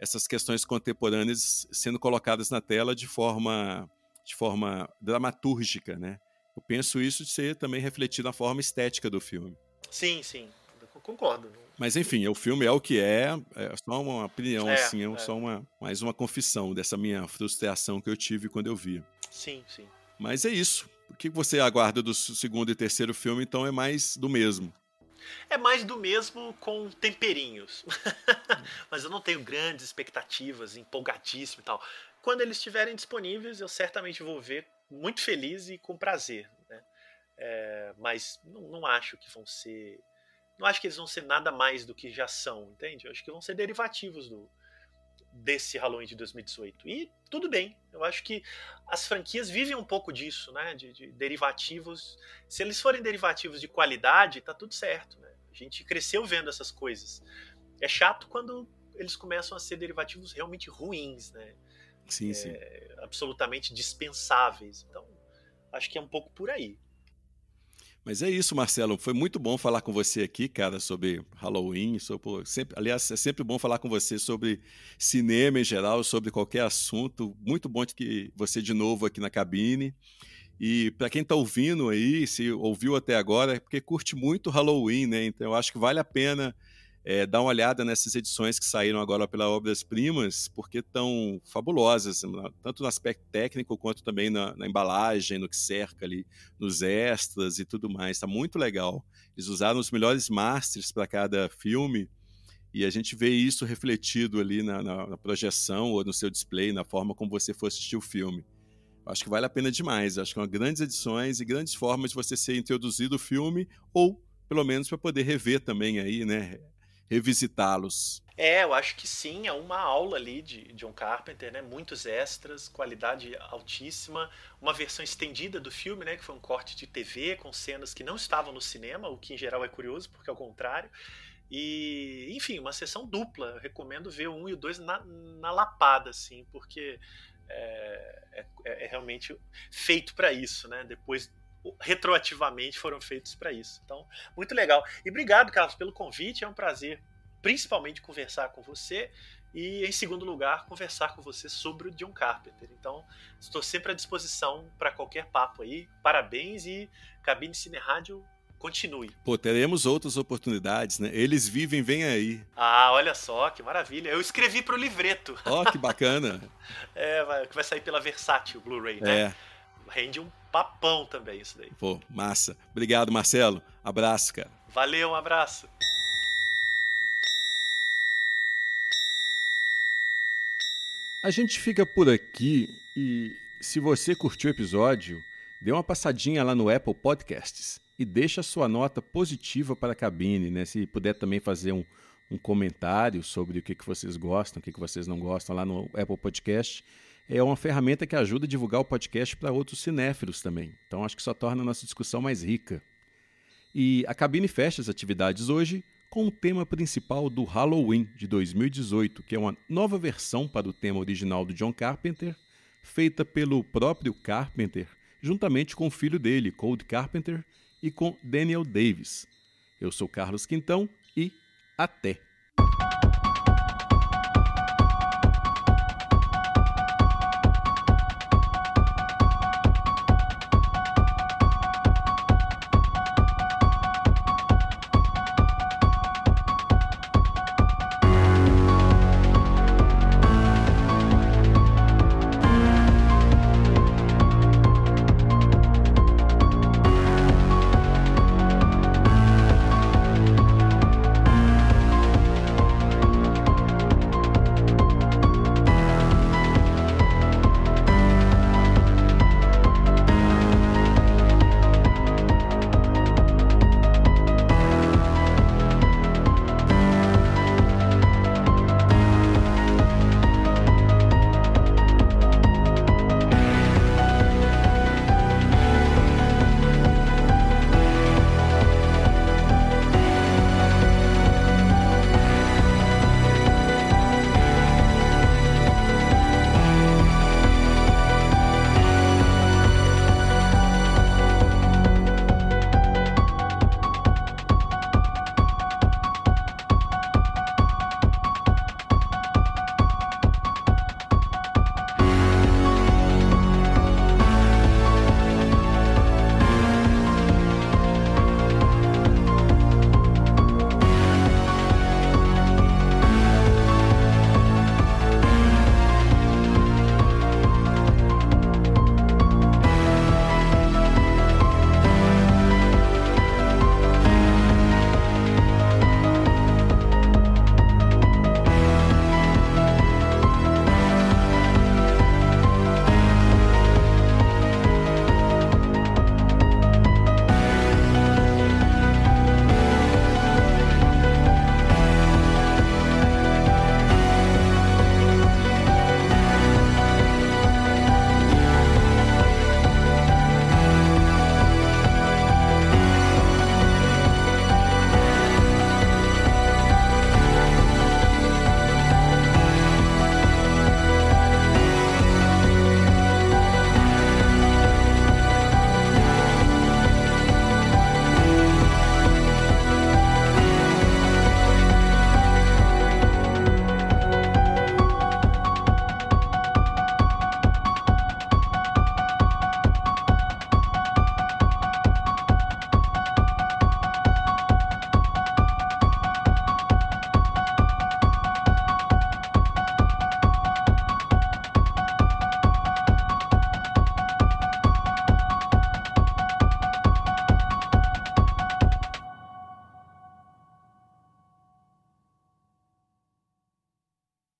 essas questões contemporâneas sendo colocadas na tela de forma de forma dramatúrgica, né? Eu penso isso de ser também refletido na forma estética do filme. Sim, sim, eu concordo. Mas enfim, o filme é o que é, é só uma opinião, é, assim, é, é, só uma, mais uma confissão dessa minha frustração que eu tive quando eu vi. Sim, sim. Mas é isso. O que você aguarda do segundo e terceiro filme, então, é mais do mesmo. É mais do mesmo com temperinhos. Mas eu não tenho grandes expectativas, empolgadíssimo e tal. Quando eles estiverem disponíveis, eu certamente vou ver muito feliz e com prazer. Né? É, mas não, não, acho que vão ser. Não acho que eles vão ser nada mais do que já são, entende? Eu acho que vão ser derivativos do, desse Halloween de 2018. E tudo bem, eu acho que as franquias vivem um pouco disso, né? De, de derivativos. Se eles forem derivativos de qualidade, tá tudo certo, né? A gente cresceu vendo essas coisas. É chato quando eles começam a ser derivativos realmente ruins, né? Sim, é, sim. absolutamente dispensáveis. Então, acho que é um pouco por aí. Mas é isso, Marcelo. Foi muito bom falar com você aqui, cara, sobre Halloween. Sobre, sempre, aliás, é sempre bom falar com você sobre cinema em geral, sobre qualquer assunto. Muito bom que você de novo aqui na cabine. E para quem está ouvindo aí, se ouviu até agora, é porque curte muito Halloween, né? Então eu acho que vale a pena é, dar uma olhada nessas edições que saíram agora pela Obras Primas, porque estão fabulosas, tanto no aspecto técnico quanto também na, na, embalagem, no que cerca ali, nos extras e tudo mais. Está muito legal. Eles usaram os melhores masters para cada filme e a gente vê isso refletido ali na, na, na, projeção ou no seu display, na forma como você for assistir o filme. Acho que vale a pena demais. Acho que são grandes edições e grandes formas de você ser introduzido o filme ou pelo menos para poder rever também aí, né? Revisitá-los. É, eu acho que sim, é uma aula ali de John Carpenter, né? Muitos extras, qualidade altíssima, uma versão estendida do filme, né? Que foi um corte de TV com cenas que não estavam no cinema, o que em geral é curioso, porque é o contrário. E, enfim, uma sessão dupla. Eu recomendo ver o um e o dois na, na lapada, assim, porque é, é, é realmente feito para isso, né? Depois retroativamente foram feitos para isso. Então, muito legal. E obrigado, Carlos, pelo convite. É um prazer, principalmente, conversar com você. E, em segundo lugar, conversar com você sobre o John Carpenter. Então, estou sempre à disposição para qualquer papo aí. Parabéns e Cabine Cine Rádio continue. Pô, teremos outras oportunidades, né? Eles vivem, vem aí. Ah, olha só, que maravilha. Eu escrevi para o livreto. Ó, oh, que bacana. é, vai, que vai sair pela Versátil Blu-ray, né? É. Rende um papão também isso daí. Pô, massa. Obrigado, Marcelo. Abraço, cara. Valeu, um abraço. A gente fica por aqui e se você curtiu o episódio, dê uma passadinha lá no Apple Podcasts e deixa sua nota positiva para a cabine, né? Se puder também fazer um, um comentário sobre o que, que vocês gostam, o que, que vocês não gostam lá no Apple Podcast é uma ferramenta que ajuda a divulgar o podcast para outros cinéfilos também. Então acho que só torna a nossa discussão mais rica. E a cabine fecha as atividades hoje com o tema principal do Halloween de 2018, que é uma nova versão para o tema original do John Carpenter, feita pelo próprio Carpenter, juntamente com o filho dele, Cold Carpenter, e com Daniel Davis. Eu sou Carlos Quintão e até!